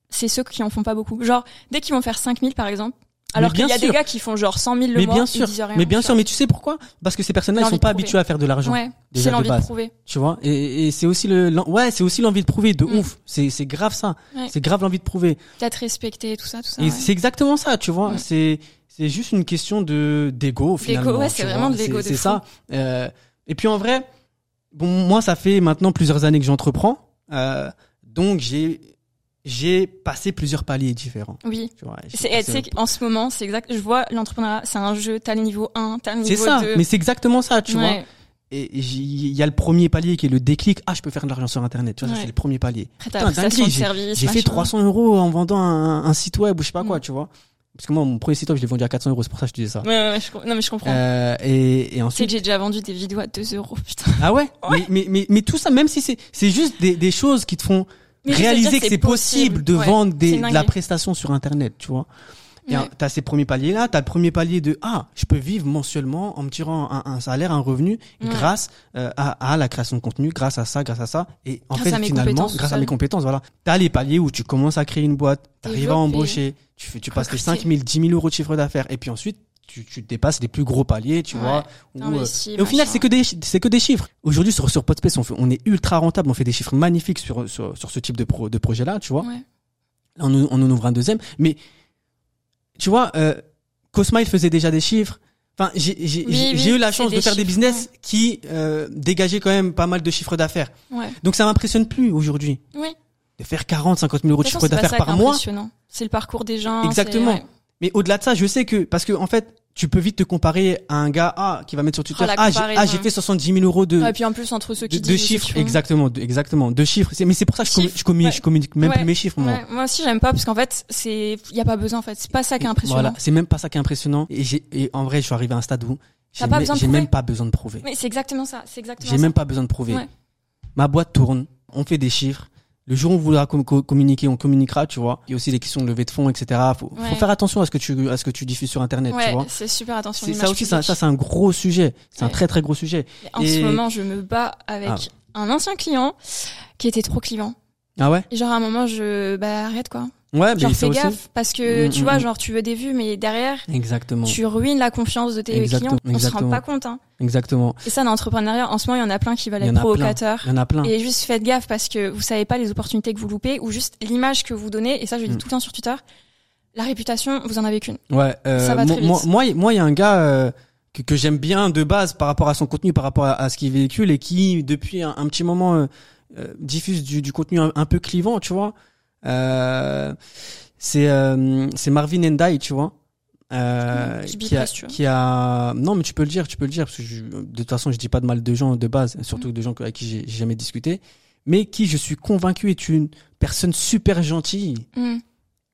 c'est ceux qui en font pas beaucoup. Genre, dès qu'ils vont faire 5000 par exemple, alors qu'il y a sûr. des gars qui font genre 100 000 le Mais mois, bien sûr, disent rien. mais bien sûr, mais tu sais pourquoi? Parce que ces personnes-là, ils sont pas habitués à faire de l'argent. Ouais, c'est l'envie de prouver. Tu vois, et, et c'est aussi le, ouais, c'est aussi l'envie de prouver, de Mm. ouf. C'est, c'est grave ça. Ouais. C'est grave l'envie de prouver. D'être respecté, tout ça, tout ça. Et ouais. c'est exactement ça, tu vois. Mm. C'est, c'est juste une question de, d'ego, finalement. ouais, c'est vraiment de l'ego C'est, ça. Euh, et puis en vrai, bon, moi, ça fait maintenant plusieurs années que j'entreprends. Euh, donc j'ai, j'ai passé plusieurs paliers différents. Oui. Tu vois. C'est, qu'en ce moment, c'est exact. Je vois l'entrepreneuriat, c'est un jeu. T'as le niveau 1, t'as le niveau c'est ça, 2. mais c'est exactement ça, tu vois. Et il y a le premier palier qui est le déclic. Ah, je peux faire de l'argent sur Internet. Tu vois, Ouais. c'est le premier palier. J'ai fait machin. 300 euros en vendant un, un site web ou je sais pas quoi, Mm. tu vois. Parce que moi, mon premier site web, je l'ai vendu à 400 euros. C'est pour ça que je te disais ça. Ouais, ouais, ouais, je, non, mais je comprends. Euh, et, et Tu sais ensuite. que j'ai déjà vendu des vidéos à 2 euros, putain. Ah ouais, Mais, mais, mais, mais tout ça, même si c'est, c'est juste des, des choses qui te font réaliser que c'est possible de Ouais. vendre des, de la prestation sur Internet, tu vois. Et Ouais. t'as ces premiers paliers là, t'as le premier palier de ah, je peux vivre mensuellement en me tirant un, un salaire, un revenu Ouais. grâce euh, à, à la création de contenu, grâce à ça, grâce à ça. Et en Grâce fait, finalement, grâce à mes compétences, voilà. T'as les paliers où tu commences à créer une boîte, t'arrives à embaucher, tu fais, tu passes les Recruter. 5 000, 10 000 euros de chiffre d'affaires, et puis ensuite tu, tu dépasses les plus gros paliers, tu Ouais. vois. où, euh, et au final, c'est que des, c'est que des chiffres. Aujourd'hui, sur, sur Podspace, on, fait- on est ultra rentable, on fait des chiffres magnifiques sur, sur, sur ce type de, pro, de projet-là, tu vois. Ouais. On, on en ouvre un deuxième. Mais, tu vois, euh, Cosma, il faisait déjà des chiffres. Enfin, j'ai j'ai- Oui, oui, eu la chance de faire des business qui euh, dégageaient quand même pas mal de chiffres d'affaires. Ouais. Donc ça m'impressionne plus aujourd'hui Oui. de faire 40, 50 000 euros de De chiffre façon, pas d'affaires par mois. impressionnant. C'est le parcours des gens. Exactement. Mais au-delà de ça, je sais que parce que en fait, tu peux vite te comparer à un gars ah qui va mettre sur Twitter Oh, ah j'ai ah, fait 70 000 euros de et puis en plus, entre ceux de, qui de disent ceux chiffres qui font- exactement de, exactement de chiffres. Mais c'est pour ça que je, commu- Chiffres, je communique, ouais. je communique même Ouais. plus mes chiffres moi. Ouais, moi aussi, j'aime pas parce qu'en fait, c'est, y a pas besoin en fait. C'est pas ça qui est impressionnant. voilà c'est même pas ça qui est impressionnant. Et j'ai et en vrai je suis arrivé à un stade où j'ai même- de pas besoin de prouver. Mais c'est exactement ça. C'est exactement j'ai même pas besoin de prouver. Ma boîte tourne on fait des chiffres le jour où on voudra com- co- communiquer on communiquera tu vois il y a aussi les questions de levée de fonds etc faut, faut faire attention à ce que tu à ce que tu diffuses sur internet tu vois c'est super attention. ça aussi ça, c'est un gros sujet c'est un très très gros sujet Et En Et- ce moment, je me bats avec Ah. un ancien client qui était trop clivant. ah ouais? Et genre, à un moment, je, bah, arrête quoi. Ouais Genre, fais aussi gaffe. Parce que, Mm, tu mm, vois, mm. genre, tu veux des vues, mais derrière, exactement tu ruines la confiance de tes Exactement, clients. On se rend exactement. pas compte, hein. exactement Et ça, dans l'entrepreneuriat, en ce moment, il y en a plein qui veulent être provocateurs. il y en a plein Et juste faites gaffe parce que vous savez pas les opportunités que vous loupez ou juste l'image que vous donnez. Et ça, je le dis tout le temps sur Twitter. La réputation, vous en avez qu'une. Ouais, euh, Ça va moi, très vite. moi, moi, moi, il y a un gars euh, que, que j'aime bien de base par rapport à son contenu, par rapport à, à ce qu'il véhicule et qui, depuis un, un petit moment, euh, euh, diffuse du, du contenu un, un peu clivant, tu vois. Euh, c'est euh, c'est Marvin Endai, tu vois. Euh, Je qui, a, tu qui a non mais tu peux le dire tu peux le dire parce que je- de toute façon je dis pas de mal de gens de base surtout de gens avec qui j'ai jamais discuté mais qui je suis convaincu est une personne super gentille Mm.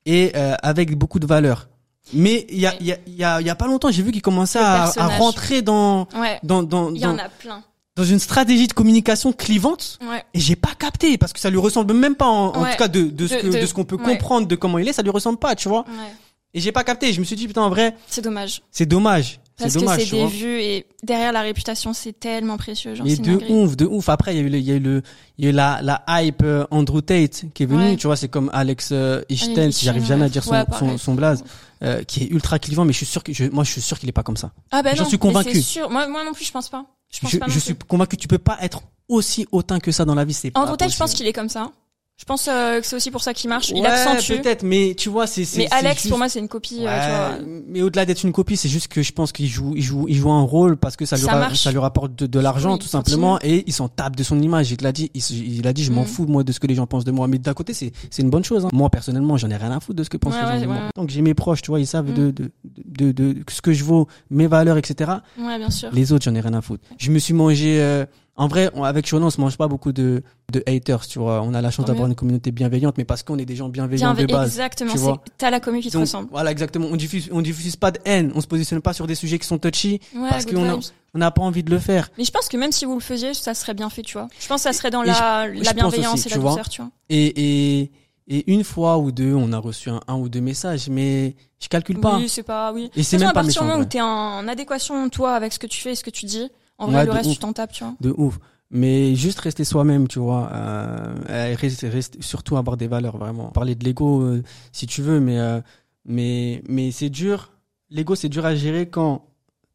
et euh, avec beaucoup de valeur. Mais il y a, il y, a, il y, a, y a pas longtemps, j'ai vu qu'il commençait à, rentrer dans, Ouais. dans, dans, Il y en a plein. Dans une stratégie de communication clivante. Ouais. Et j'ai pas capté parce que ça lui ressemble même pas en, en Ouais. tout cas de, de ce De- que, de- de ce qu'on peut ouais. comprendre de comment il est, ça lui ressemble pas, tu vois. Ouais. Et j'ai pas capté. Je me suis dit putain en vrai, C'est dommage. c'est dommage. Parce dommage, que c'est des vues et derrière la réputation, c'est tellement précieux. Genre, Mais de ouf, de ouf. Après, il y a eu le, il y a eu le, il y a eu la, la hype euh, Andrew Tate qui est venu. Ouais. Tu vois, c'est comme Alex euh, Ishten, si j'arrive jamais à dire son, Ouais, son, son blaze, euh, qui est ultra clivant. Mais je suis sûr que, je, moi, je suis sûr qu'il est pas comme ça. Ah bah J'en suis convaincu. sûr. Moi, moi non plus, je pense pas. Je pense Je, pas je suis convaincu tu peux pas être aussi hautain que ça dans la vie. C'est pas Andrew Tate, je pense qu'il est comme ça. Je pense euh, que c'est aussi pour ça qu'il marche. Il Ouais, accentue. peut-être, mais tu vois, c'est. Mais Alex, juste- pour moi, c'est une copie. euh, tu vois. Mais au-delà d'être une copie, c'est juste que je pense qu'il joue, il joue, il joue un rôle parce que ça lui, Ça ra- marche. ça lui rapporte de, de l'argent Oui, tout simplement et il s'en tape de son image. Il l'a dit, il, il a dit, je m'en Mm. fous moi de ce que les gens pensent de moi. Mais d'un côté, c'est, c'est une bonne chose. hein. Moi personnellement, j'en ai rien à foutre de ce que pensent Ouais, les gens de moi. Donc j'ai mes proches, tu vois, ils savent Mm. de, de, de, de, de ce que je vaux, mes valeurs, etc. Ouais, bien sûr. Les autres, j'en ai rien à foutre. Je me suis mangé, euh, En vrai, on- avec Shonan, on se mange pas beaucoup de, de haters, tu vois. On a la chance d'avoir une communauté bienveillante, mais parce qu'on est des gens bienveillants Bien, de base. exactement. tu vois. c'est- T'as la commu qui te Donc, ressemble. Voilà, exactement. On diffuse, on diffuse pas de haine. On se positionne pas sur des sujets qui sont touchy. Ouais, parce qu'on. On n'a pas envie de le faire. Mais je pense que même si vous le faisiez, ça serait bien fait, tu vois. Je pense que ça serait dans Et la, je la bienveillance aussi, et la vois. douceur, tu vois. Et, et, et une fois ou deux, on a reçu un, un ou deux messages, mais je calcule pas. Oui, c'est pas, oui. Et c'est De toute façon, même à pas partir du méchant. moment où t'es en adéquation, toi, avec ce que tu fais et ce que tu dis, en vrai, Ouais, le reste, ouf. tu t'en tapes, tu vois. De ouf. Mais juste rester soi-même, tu vois. Euh, et reste- reste- surtout avoir des valeurs, vraiment. Parler de l'ego, euh, si tu veux, mais, euh, mais, mais c'est dur. L'ego, c'est dur à gérer quand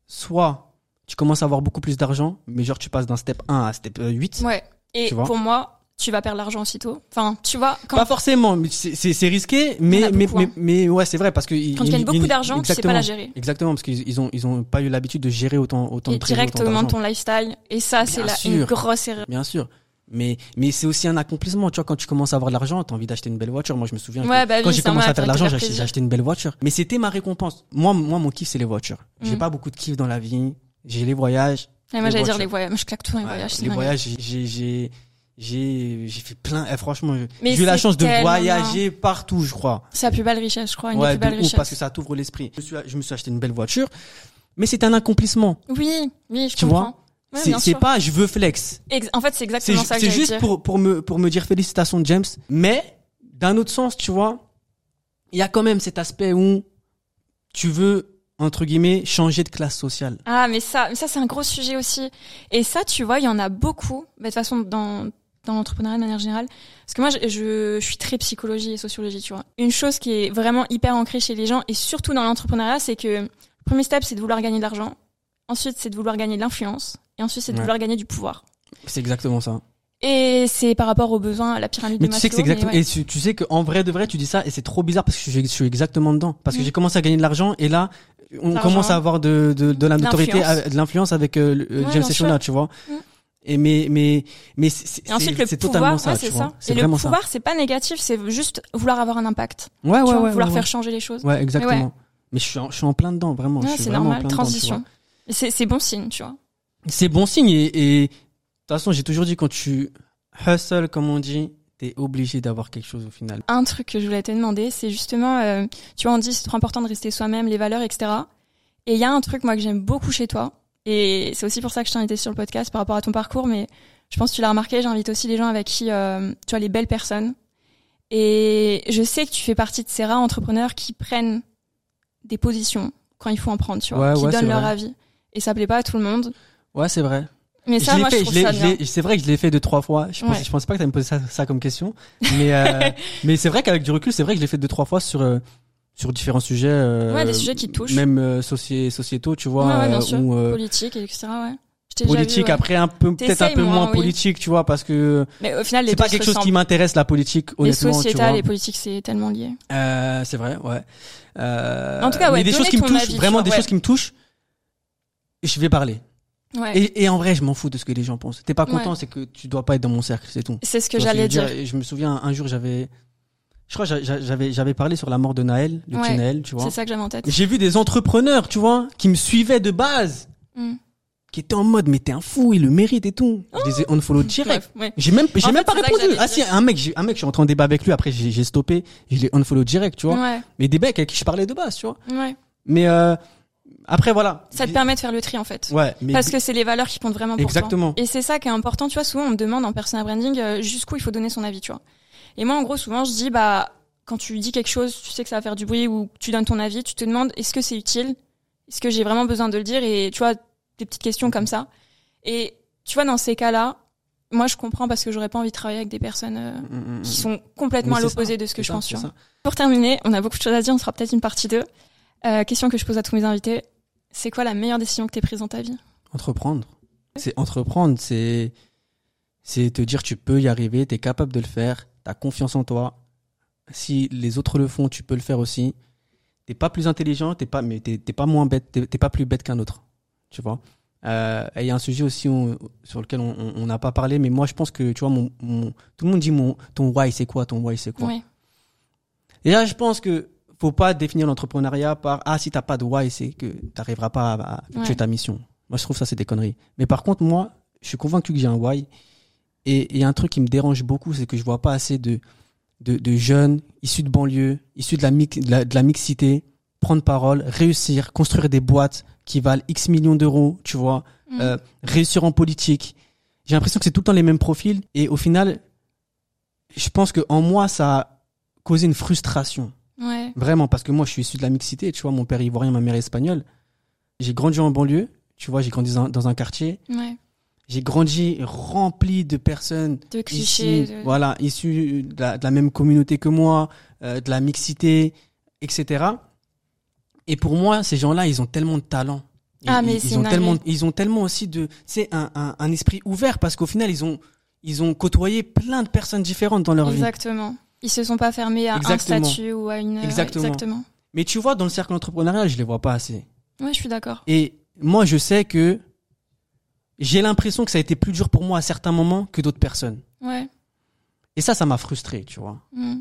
soit tu commences à avoir beaucoup plus d'argent, mais genre tu passes d'un step 1 à step euh, 8. Ouais. Et pour moi, tu vas perdre l'argent aussitôt. Enfin, tu vois, quand, Pas forcément, c'est risqué, mais, mais, beaucoup, mais, hein. mais ouais, c'est vrai, parce que. quand tu gagnes beaucoup d'argent, tu sais pas la gérer. Exactement, parce qu'ils ils ont, ils ont pas eu l'habitude de gérer autant, autant Et de trésors, direct, autant augmente d'argent. ton lifestyle. Et ça, c'est une grosse erreur. Bien sûr. Mais, mais c'est aussi un accomplissement. Tu vois, quand tu commences à avoir de l'argent, t'as envie d'acheter une belle voiture. Moi, je me souviens. que Ouais, bah quand oui, j'ai commencé à faire de l'argent, j'ai acheté, une belle voiture. Mais c'était ma récompense. Moi, moi, mon kiff, c'est les voitures. J'ai Mm. pas beaucoup de kiff dans la vie. J'ai les voyages. Et moi, j'allais dire les voyages. Je claque tout les voyages. les voyages, j'ai, j'ai, j'ai, fait plein. eh, franchement, j'ai eu la chance de voyager partout, je crois. C'est la plus belle richesse, je crois. Une ouais, plus de belles ouf, parce que ça t'ouvre l'esprit. Je me suis, je me suis acheté une belle voiture. Mais c'est un accomplissement. Oui, oui, je Tu comprends. vois Ouais, c'est, pas je veux flex. Ex- En fait, c'est exactement ça que c'est juste dire. pour, pour me, pour me dire félicitations, James. Mais, d'un autre sens, tu vois, il y a quand même cet aspect où tu veux, entre guillemets, changer de classe sociale. Ah, mais ça, mais ça c'est un gros sujet aussi. Et ça, tu vois, il y en a beaucoup. De toute façon, dans dans l'entrepreneuriat de manière générale, parce que moi, je, je, je suis très psychologie et sociologie, tu vois. Une chose qui est vraiment hyper ancrée chez les gens, et surtout dans l'entrepreneuriat, c'est que le premier step, c'est de vouloir gagner de l'argent. Ensuite, c'est de vouloir gagner de l'influence. Et ensuite, c'est de Ouais. vouloir gagner du pouvoir. C'est exactement ça. Et c'est par rapport aux besoins à la pyramide Mais de tu sais que c'est exactement, et tu, tu sais qu'en vrai de vrai, tu dis ça, et c'est trop bizarre parce que je, suis- je suis exactement dedans. Parce que Mm. j'ai commencé à gagner de l'argent, et là, on commence à avoir de, de, de la notoriété, euh, de l'influence avec euh, le- euh, Ouais, James Shona, tu vois. Mm. Et mais, mais, mais c'est, ensuite, le totalement pouvoir, ouais, c'est ça. Et le pouvoir, c'est pas négatif, c'est juste vouloir avoir un impact. Ouais, ouais, vois, ouais, vouloir ouais, faire changer les choses. Ouais, exactement. Mais je suis, en, je suis en plein dedans, vraiment. C'est normal, plein transition. C'est c'est bon signe, tu vois. C'est bon signe et, et de toute façon, j'ai toujours dit quand tu hustle, comme on dit, t'es obligé d'avoir quelque chose au final. Un truc que je voulais te demander, c'est justement, euh, tu vois, on dit c'est trop important de rester soi-même, les valeurs, etc. Et il y a un truc, moi, que j'aime beaucoup chez toi. Et c'est aussi pour ça que je t'ai invité sur le podcast par rapport à ton parcours, mais je pense que tu l'as remarqué, j'invite aussi les gens avec qui, euh, tu vois, les belles personnes. Et je sais que tu fais partie de ces rares entrepreneurs qui prennent des positions quand il faut en prendre, tu vois, Ouais, qui ouais, donnent leur vrai. avis. Et ça plaît pas à tout le monde. Ouais, c'est vrai. Mais ça, moi, fait, je trouve ça bien. c'est vrai que je l'ai fait deux trois fois. Je pense, Ouais. je pensais pas que tu me poser ça, ça comme question, mais euh, mais c'est vrai qu'avec du recul, c'est vrai que je l'ai fait deux trois fois sur euh, sur différents sujets. euh, Ouais, des sujets qui touchent. Même euh, soci- sociétaux, tu vois, Ouais, ouais, bien euh, sûr. ou euh, Politique, etc. Ouais. Je t'ai déjà politique. vu. Après, un peu peut-être un peu moins, moins oui. politique, tu vois, parce que Mais au final, les c'est pas quelque chose qui m'intéresse la politique, Les honnêtement. tu sociétales et politiques, c'est tellement lié. Euh, c'est vrai, ouais. Euh, En tout cas, ouais, mais des choses qui me touchent, avis, vraiment vois, des ouais. choses qui me touchent. Je vais parler. Ouais. Et, et en vrai, je m'en fous de ce que les gens pensent. T'es pas Ouais. content, c'est que tu dois pas être dans mon cercle, c'est tout. C'est ce que j'allais dire. Et je me souviens, un jour, j'avais, je crois, j'avais, j'avais parlé sur la mort de Naël, le Ouais. Naël, tu vois. C'est ça que j'avais en tête. J'ai vu des entrepreneurs, tu vois, qui me suivaient de base, Mm. qui étaient en mode, mais t'es un fou, il le mérite et tout. Je les ai unfollow direct. Ouais. J'ai même, j'ai même fait, pas répondu. Ah si, un mec, j'ai- un mec, je suis rentré en débat avec lui, après j'ai, j'ai stoppé, je l'ai unfollow direct, tu vois. Ouais, Mais des mecs avec qui je parlais de base, tu vois. ouais. Mais, euh, après, voilà. Ça te permet de faire le tri, en fait. Ouais, mais Parce que c'est les valeurs qui comptent vraiment pour Exactement. toi. Et c'est ça qui est important. Tu vois, souvent, on me demande en personal branding euh, jusqu'où il faut donner son avis, tu vois. Et moi, en gros, souvent, je dis, bah, quand tu dis quelque chose, tu sais que ça va faire du bruit ou tu donnes ton avis, tu te demandes, est-ce que c'est utile? Est-ce que j'ai vraiment besoin de le dire? Et tu vois, des petites questions comme ça. Et tu vois, dans ces cas-là, moi, je comprends parce que j'aurais pas envie de travailler avec des personnes euh, Mm, mm, qui mm. sont complètement à l'opposé de ce que je ça, pense. Pour terminer, on a beaucoup de choses à dire, on fera peut-être une partie 2. Euh, question que je pose à tous mes invités. C'est quoi la meilleure décision que tu prise dans ta vie? Entreprendre. C'est entreprendre, c'est c'est te dire tu peux y arriver, tu es capable de le faire, tu as confiance en toi. Si les autres le font, tu peux le faire aussi. T'es pas plus intelligent, t'es pas mais t'es pas moins bête, t'es pas plus bête qu'un autre. Tu vois? Euh, et il y a un sujet aussi on- sur lequel on n'a pas parlé, mais moi je pense que tu vois mon, mon- tout le monde dit mon ton why c'est quoi, ton why c'est quoi? Oui. Et là, je pense que faut pas définir l'entrepreneuriat par ah si t'as pas de why, c'est que t'arriveras pas à, à effectuer Ouais. ta mission. Moi, je trouve ça c'est des conneries. Mais par contre, moi, je suis convaincu que j'ai un why. Et il y a un truc qui me dérange beaucoup, c'est que je vois pas assez de, de, de jeunes issus de banlieue, issus de la, mix, de la, de la mixité, prendre parole, réussir, construire des boîtes qui valent X millions d'euros, tu vois, Mm. euh, réussir en politique. J'ai l'impression que c'est tout le temps les mêmes profils. Et au final, je pense que en moi, ça a causé une frustration. Ouais. Vraiment, parce que moi, je suis issu de la mixité. Tu vois, mon père est ivoirien, ma mère est espagnole. J'ai grandi en banlieue. Tu vois, j'ai grandi dans, dans un quartier. Ouais. J'ai grandi rempli de personnes De clichés. ici, de- voilà, issus de la, de la même communauté que moi, euh, de la mixité, etc. Et pour moi, ces gens-là, ils ont tellement de talent. Ils- Ah, mais ils, ils ont tellement, ils ont tellement aussi de, c'est un, un, un esprit ouvert parce qu'au final, ils ont, ils ont côtoyé plein de personnes différentes dans leur vie. Exactement. Ils se sont pas fermés à Exactement. un statut ou à une. ouais, Exactement. exactement. Mais tu vois, dans le cercle entrepreneurial, je les vois pas assez. Ouais, je suis d'accord. Et moi, je sais que j'ai l'impression que ça a été plus dur pour moi à certains moments que d'autres personnes. Ouais. Et ça, ça m'a frustré, tu vois. Mm.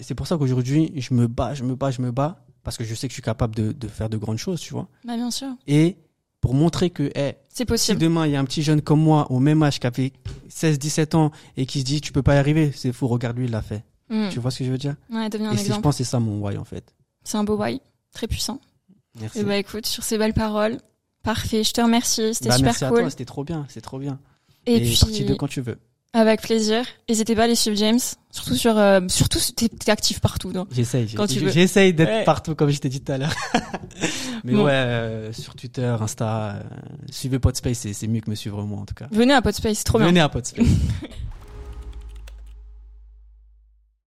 C'est pour ça qu'aujourd'hui, je me bats, je me bats, je me bats, parce que je sais que je suis capable de, de faire de grandes choses, tu vois. Bah, bien sûr. Et pour montrer que, eh, C'est si possible. demain il y a un petit jeune comme moi, au même âge, qui avait 16, 17 ans, et qui se dit, tu peux pas y arriver, c'est fou, regarde lui, il l'a fait. Mm. Tu vois ce que je veux dire? Ouais, devenir un et c'est- je exemple. pense que c'est ça mon why, en fait. C'est un beau why. Très puissant. Merci. Et bah, écoute, sur ces belles paroles. Parfait. Je te remercie. C'était Bah, super merci cool. c'était trop bien, c'est trop bien. Et, Et, puis, de quand tu veux. avec plaisir. N'hésitez pas à aller suivre James. Surtout sur, euh, surtout, t'es, actif partout, donc. J'essaye, j'essaye d'être Ouais. partout, comme je t'ai dit tout à l'heure. Mais Bon. ouais, euh, sur Twitter, Insta, euh, suivez Podspace, c'est c'est mieux que me suivre moi, en tout cas. Venez à Podspace, c'est trop bien. Venez à Podspace.